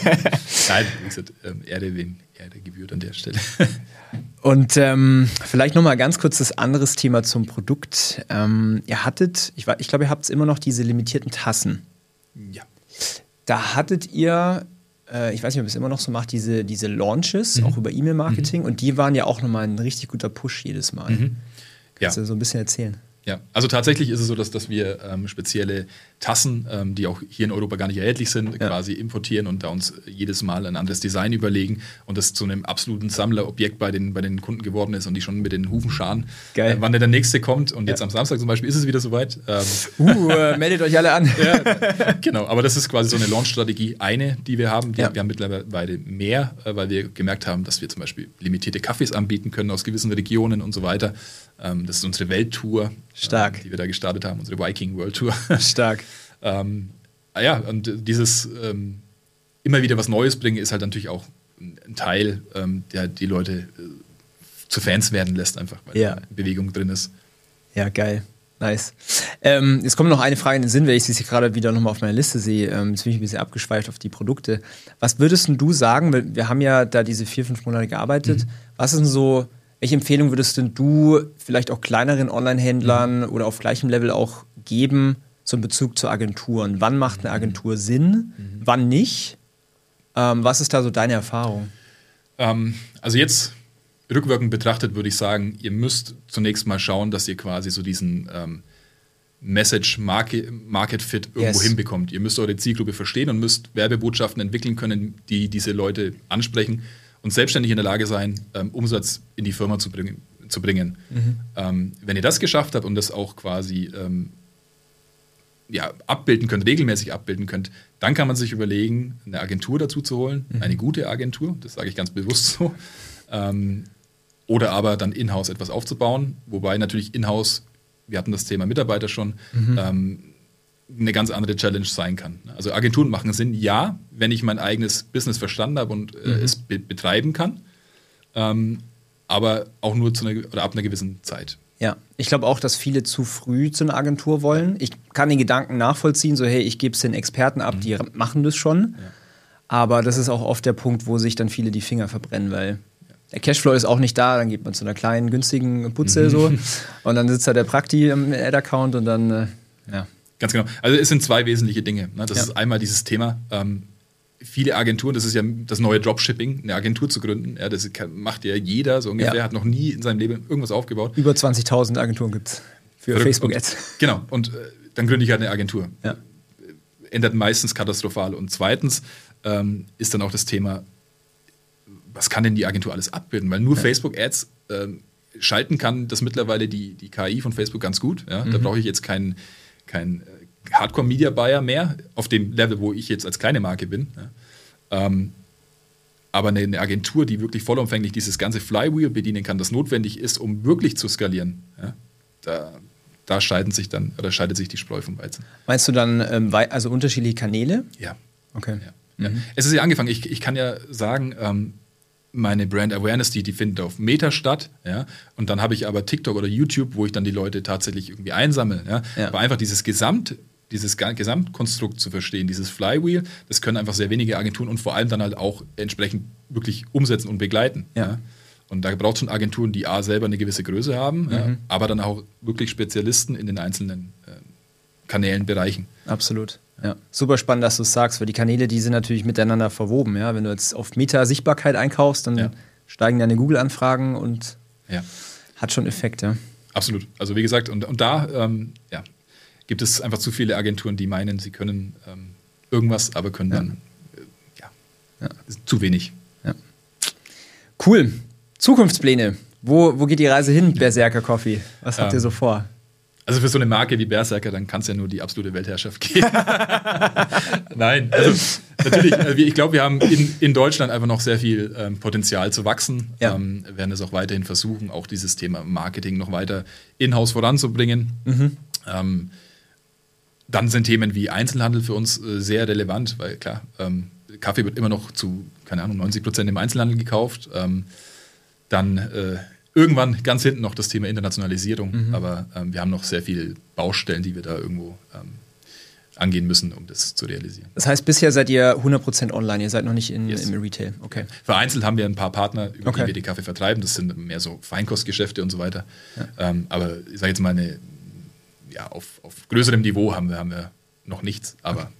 Nein, wie gesagt, ähm, Erde wen Erde gebührt an der Stelle. Und ähm, vielleicht nochmal ganz kurz das anderes Thema zum Produkt. Ähm, ihr hattet, ich, ich glaube, ihr habt immer noch diese limitierten Tassen. Ja. Da hattet ihr, äh, ich weiß nicht, ob ihr es immer noch so macht, diese, diese Launches, mhm. auch über E-Mail-Marketing. Mhm. Und die waren ja auch nochmal ein richtig guter Push jedes Mal. Mhm. Kannst ja. du so ein bisschen erzählen? Ja, also tatsächlich ist es so, dass, dass wir ähm, spezielle Tassen, ähm, die auch hier in Europa gar nicht erhältlich sind, ja. quasi importieren und da uns jedes Mal ein anderes Design überlegen und das zu einem absoluten Sammlerobjekt bei den, bei den Kunden geworden ist und die schon mit den Hufen scharen, Geil. Äh, wann der nächste kommt. Und jetzt am Samstag zum Beispiel ist es wieder soweit. Ähm, uh, äh, meldet euch alle an. ja, genau, aber das ist quasi so eine Launch-Strategie, eine, die wir haben. Die, ja. Wir haben mittlerweile mehr, äh, weil wir gemerkt haben, dass wir zum Beispiel limitierte Kaffees anbieten können aus gewissen Regionen und so weiter. Ähm, das ist unsere Welttour, Stark. Ähm, die wir da gestartet haben, unsere Viking World Tour. Stark. ähm, ah ja, und dieses ähm, immer wieder was Neues bringen ist halt natürlich auch ein Teil, ähm, der die Leute äh, zu Fans werden lässt, einfach, weil ja. Bewegung drin ist. Ja, geil. Nice. Ähm, jetzt kommt noch eine Frage in den Sinn, weil ich sie gerade wieder nochmal auf meiner Liste sehe. Ähm, jetzt bin ich ein bisschen abgeschweift auf die Produkte. Was würdest du sagen, weil wir haben ja da diese vier, fünf Monate gearbeitet. Mhm. Was ist denn so welche Empfehlung würdest denn du vielleicht auch kleineren Online-Händlern mhm. oder auf gleichem Level auch geben zum Bezug zu Agenturen? Wann macht eine mhm. Agentur Sinn? Mhm. Wann nicht? Ähm, was ist da so deine Erfahrung? Ähm, also jetzt rückwirkend betrachtet würde ich sagen, ihr müsst zunächst mal schauen, dass ihr quasi so diesen ähm, Message Market, Market Fit irgendwo yes. hinbekommt. Ihr müsst eure Zielgruppe verstehen und müsst Werbebotschaften entwickeln können, die diese Leute ansprechen und selbstständig in der Lage sein, ähm, Umsatz in die Firma zu bringen. Zu bringen. Mhm. Ähm, wenn ihr das geschafft habt und das auch quasi ähm, ja, abbilden könnt, regelmäßig abbilden könnt, dann kann man sich überlegen, eine Agentur dazu zu holen, mhm. eine gute Agentur, das sage ich ganz bewusst so, ähm, oder aber dann in-house etwas aufzubauen, wobei natürlich in-house, wir hatten das Thema Mitarbeiter schon, mhm. ähm, eine ganz andere Challenge sein kann. Also Agenturen machen Sinn, ja, wenn ich mein eigenes Business verstanden habe und äh, mhm. es be betreiben kann, ähm, aber auch nur zu einer, oder ab einer gewissen Zeit. Ja, ich glaube auch, dass viele zu früh zu einer Agentur wollen. Ich kann den Gedanken nachvollziehen, so hey, ich gebe es den Experten ab, mhm. die machen das schon. Ja. Aber das ist auch oft der Punkt, wo sich dann viele die Finger verbrennen, weil der Cashflow ist auch nicht da, dann geht man zu einer kleinen, günstigen Putze mhm. so und dann sitzt da der Prakti im Ad-Account und dann, äh, ja. Ganz genau. Also es sind zwei wesentliche Dinge. Ne? Das ja. ist einmal dieses Thema, ähm, viele Agenturen, das ist ja das neue Dropshipping, eine Agentur zu gründen. Ja, das macht ja jeder so ungefähr, ja. hat noch nie in seinem Leben irgendwas aufgebaut. Über 20.000 Agenturen gibt es für Facebook-Ads. Genau, und äh, dann gründe ich halt eine Agentur. Ja. Ändert meistens katastrophal. Und zweitens ähm, ist dann auch das Thema, was kann denn die Agentur alles abbilden? Weil nur ja. Facebook-Ads ähm, schalten kann das mittlerweile die, die KI von Facebook ganz gut. Ja? Mhm. Da brauche ich jetzt keinen kein äh, Hardcore-Media-Buyer mehr, auf dem Level, wo ich jetzt als kleine Marke bin. Ja. Ähm, aber eine, eine, Agentur, die wirklich vollumfänglich dieses ganze Flywheel bedienen kann, das notwendig ist, um wirklich zu skalieren, ja, da, da scheiden sich dann, oder scheidet sich die Spreu vom Weizen. Meinst du dann ähm, also unterschiedliche Kanäle? Ja. Okay. Ja. Mhm. Es ist ja angefangen, ich, ich kann ja sagen, ähm, meine Brand Awareness, die, die findet auf Meta statt, ja. Und dann habe ich aber TikTok oder YouTube, wo ich dann die Leute tatsächlich irgendwie einsammle, ja. ja. Aber einfach dieses Gesamt, dieses Gesamtkonstrukt zu verstehen, dieses Flywheel, das können einfach sehr wenige Agenturen und vor allem dann halt auch entsprechend wirklich umsetzen und begleiten. Ja. ja. Und da braucht es schon Agenturen, die A selber eine gewisse Größe haben, mhm. ja, aber dann auch wirklich Spezialisten in den einzelnen Kanälen, Bereichen. Absolut. Ja, super spannend, dass du es sagst, weil die Kanäle, die sind natürlich miteinander verwoben. Ja? Wenn du jetzt auf Meta-Sichtbarkeit einkaufst, dann ja. steigen deine Google-Anfragen und ja. hat schon Effekt, ja. Absolut. Also wie gesagt, und, und da ähm, ja, gibt es einfach zu viele Agenturen, die meinen, sie können ähm, irgendwas, aber können dann äh, ja, zu wenig. Cool. Zukunftspläne. Wo, wo geht die Reise hin, Berserker Coffee? Was habt ihr ähm, so vor? Also für so eine Marke wie Berserker, dann kann es ja nur die absolute Weltherrschaft geben. Nein, also natürlich, äh, ich glaube, wir haben in, in Deutschland einfach noch sehr viel ähm, Potenzial zu wachsen. Ja. Ähm, werden es auch weiterhin versuchen, auch dieses Thema Marketing noch weiter in-house voranzubringen. Mhm. Ähm, dann sind Themen wie Einzelhandel für uns äh, sehr relevant, weil klar, ähm, Kaffee wird immer noch zu, keine Ahnung, 90 Prozent im Einzelhandel gekauft. Ähm, dann äh, irgendwann ganz hinten noch das Thema Internationalisierung, mhm. aber ähm, wir haben noch sehr viele Baustellen, die wir da irgendwo ähm, angehen müssen, um das zu realisieren. Das heißt, bisher seid ihr 100% online, ihr seid noch nicht in, yes. im Retail. Okay. Vereinzelt haben wir ein paar Partner, über okay. die wir die Kaffee vertreiben. Das sind mehr so Feinkostgeschäfte und so weiter. Ja. Ähm, aber ich sage jetzt mal, eine, ja, auf, auf größerem Niveau haben wir, haben wir noch nichts, aber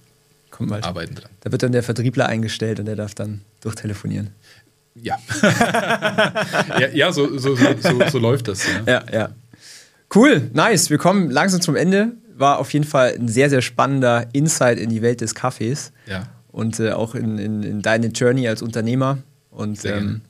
okay. arbeiten dran. Da wird dann der Vertriebler eingestellt und der darf dann durchtelefonieren. Ja. ja, ja so, so, so, so, läuft das. Ja, ja. ja. Cool, nice. Wir kommen langsam zum Ende. War auf jeden Fall ein sehr, sehr spannender Insight in die Welt des Kaffees. Ja. Und äh, auch in, in, in, deine Journey als Unternehmer. Und ähm,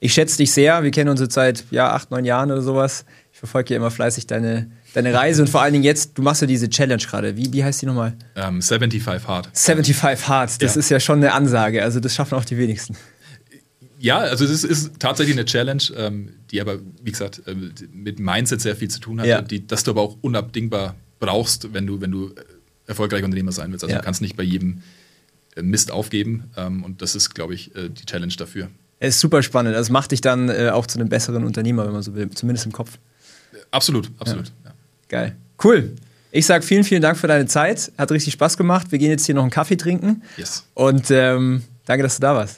ich schätze dich sehr. Wir kennen uns jetzt seit ja, acht, neun Jahren oder sowas. Ich verfolge ja immer fleißig deine, deine Reise und vor allen Dingen jetzt, du machst ja diese Challenge gerade. Wie, wie heißt die nochmal? Ähm, 75 Hard. 75 Hard. Das Ja. ist ja schon eine Ansage. Also das schaffen auch die wenigsten. Ja, also es ist, ist tatsächlich eine Challenge, ähm, die aber, wie gesagt, äh, mit Mindset sehr viel zu tun hat, Ja. und die, dass du aber auch unabdingbar brauchst, wenn du, wenn du äh, erfolgreicher Unternehmer sein willst. Also Ja. du kannst nicht bei jedem äh, Mist aufgeben ähm, und das ist, glaube ich, äh, die Challenge dafür. Es ist super spannend. Das macht dich dann äh, auch zu einem besseren Unternehmer, wenn man so will. Zumindest im Kopf. Absolut, absolut. Ja. Geil. Cool. Ich sage vielen, vielen Dank für deine Zeit. Hat richtig Spaß gemacht. Wir gehen jetzt hier noch einen Kaffee trinken. Yes. Und ähm, danke, dass du da warst.